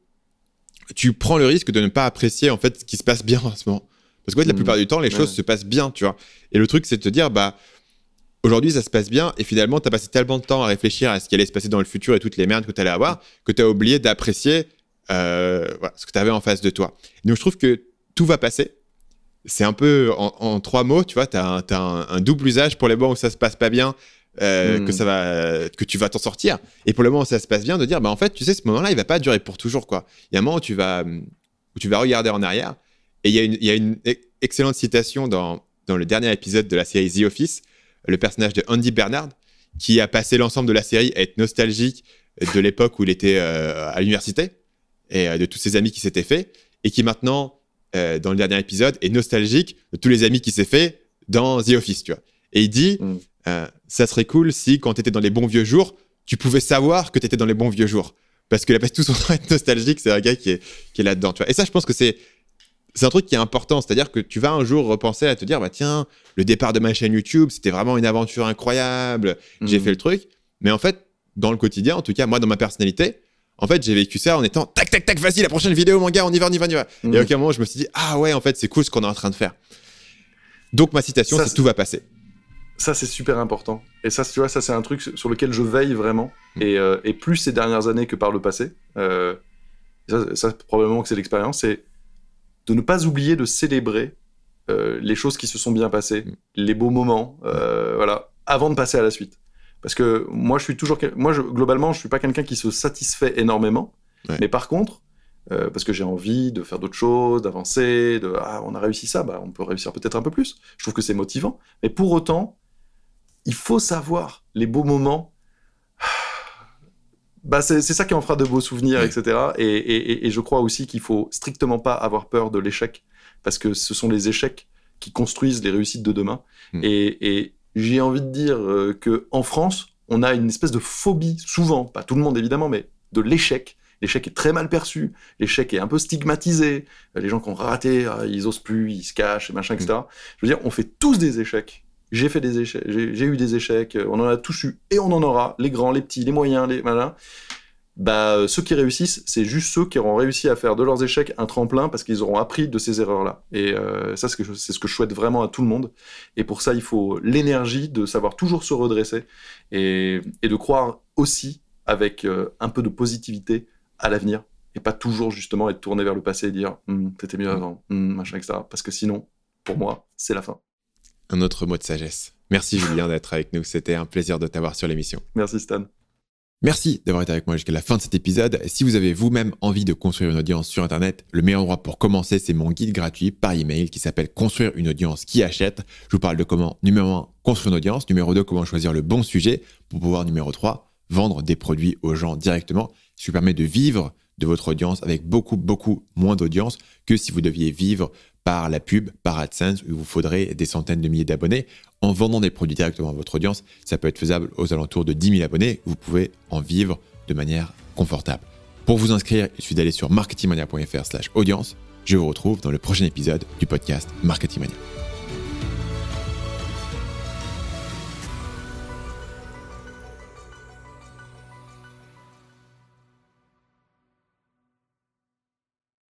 tu prends le risque de ne pas apprécier en fait ce qui se passe bien en ce moment. Parce que la mm. plupart du temps, les choses se passent bien, tu vois. Et le truc, c'est de te dire, bah, aujourd'hui ça se passe bien et finalement tu as passé tellement de temps à réfléchir à ce qui allait se passer dans le futur et toutes les merdes que tu allais avoir que tu as oublié d'apprécier euh, ce que tu avais en face de toi. donc je trouve que tout va passer. C'est un peu en, trois mots, tu vois, tu as, un, double usage pour les moments où ça se passe pas bien, euh, que, hmm. ça va, que tu vas t'en sortir. Et pour le moment où ça se passe bien, de dire, bah en fait, tu sais, ce moment-là, il va pas durer pour toujours. quoi. Il y a un moment où tu vas, où tu vas regarder en arrière. Et il y a une, il y a une excellente citation dans, dans le dernier épisode de la série The Office le personnage de Andy Bernard, qui a passé l'ensemble de la série à être nostalgique de l'époque où il était euh, à l'université et euh, de tous ses amis qui s'étaient faits, et qui maintenant, euh, dans le dernier épisode, est nostalgique de tous les amis qui s'est fait dans The Office, tu vois. Et il dit, mm. ça serait cool si, quand tu étais dans les bons vieux jours, tu pouvais savoir que tu étais dans les bons vieux jours. Parce que la passe tout son temps être nostalgique, c'est un gars qui est, qui est là-dedans, tu vois. Et ça, je pense que c'est c'est un truc qui est important. C'est-à-dire que tu vas un jour repenser à te dire, bah tiens, le départ de ma chaîne YouTube, c'était vraiment une aventure incroyable. J'ai mhm. fait le truc. Mais en fait, dans le quotidien, en tout cas, moi, dans ma personnalité, en fait, j'ai vécu ça en étant tac, tac, tac, vas-y, la prochaine vidéo, mon gars, on y va, on y va, on y va. Et à aucun moment, je me suis dit, ah ouais, en fait, c'est cool ce qu'on est en train de faire. Donc, ma citation, c'est tout va passer. Ça, c'est super important. Et ça, tu vois, ça, c'est un truc sur lequel je veille vraiment. Mm. Euh, et, plus ces dernières années que par le passé. Euh, ça, ça, probablement que c'est l'expérience. C'est de ne pas oublier de célébrer euh, les choses qui se sont bien passées, les beaux moments, euh, voilà, avant de passer à la suite. Parce que moi, je suis toujours, moi, je, globalement, je suis pas quelqu'un qui se satisfait énormément, mais par contre, euh, parce que j'ai envie de faire d'autres choses, d'avancer, de ah, on a réussi ça, bah, on peut réussir peut-être un peu plus. Je trouve que c'est motivant, mais pour autant, il faut savoir les beaux moments bah c'est ça qui en fera de beaux souvenirs, etc. Et, je crois aussi qu'il faut strictement pas avoir peur de l'échec, parce que ce sont les échecs qui construisent les réussites de demain. Hmm. Et, j'ai envie de dire euh, que en France, on a une espèce de phobie, souvent, pas tout le monde évidemment, mais de l'échec. L'échec est très mal perçu, l'échec est un peu stigmatisé. Les gens qui ont raté, ah, ils osent plus, ils se cachent, machin, etc. Hmm. Je veux dire, on fait tous des échecs j'ai fait des j'ai eu des échecs, euh, on en a tous eu et on en aura, les grands, les petits, les moyens, les malins. Bah, euh, ceux qui réussissent, c'est juste ceux qui auront réussi à faire de leurs échecs un tremplin parce qu'ils auront appris de ces erreurs-là. Et euh, ça, c'est ce que je souhaite vraiment à tout le monde. Et pour ça, il faut l'énergie de savoir toujours se redresser et, de croire aussi avec un peu de positivité à l'avenir et pas toujours justement être tourné vers le passé et dire hm, t'étais mieux avant, hm, machin, etc. Parce que sinon, pour moi, c'est la fin un autre mot de sagesse. Merci Julien d'être avec nous. C'était un plaisir de t'avoir sur l'émission. Merci Stan. Merci d'avoir été avec moi jusqu'à la fin de cet épisode. Si vous avez vous-même envie de construire une audience sur Internet, le meilleur endroit pour commencer, c'est mon guide gratuit par email qui s'appelle Construire une audience qui achète. Je vous parle de comment, numéro 1, construire une audience, numéro 2, comment choisir le bon sujet, pour pouvoir, numéro 3, vendre des produits aux gens directement, ce qui vous permet de vivre de votre audience avec beaucoup, beaucoup moins d'audience que si vous deviez vivre par la pub, par AdSense, où vous faudrait des centaines de milliers d'abonnés. En vendant des produits directement à votre audience, ça peut être faisable aux alentours de 10 000 abonnés. Vous pouvez en vivre de manière confortable. Pour vous inscrire, il suffit d'aller sur marketingmania.fr/audience. Je vous retrouve dans le prochain épisode du podcast Marketing Mania.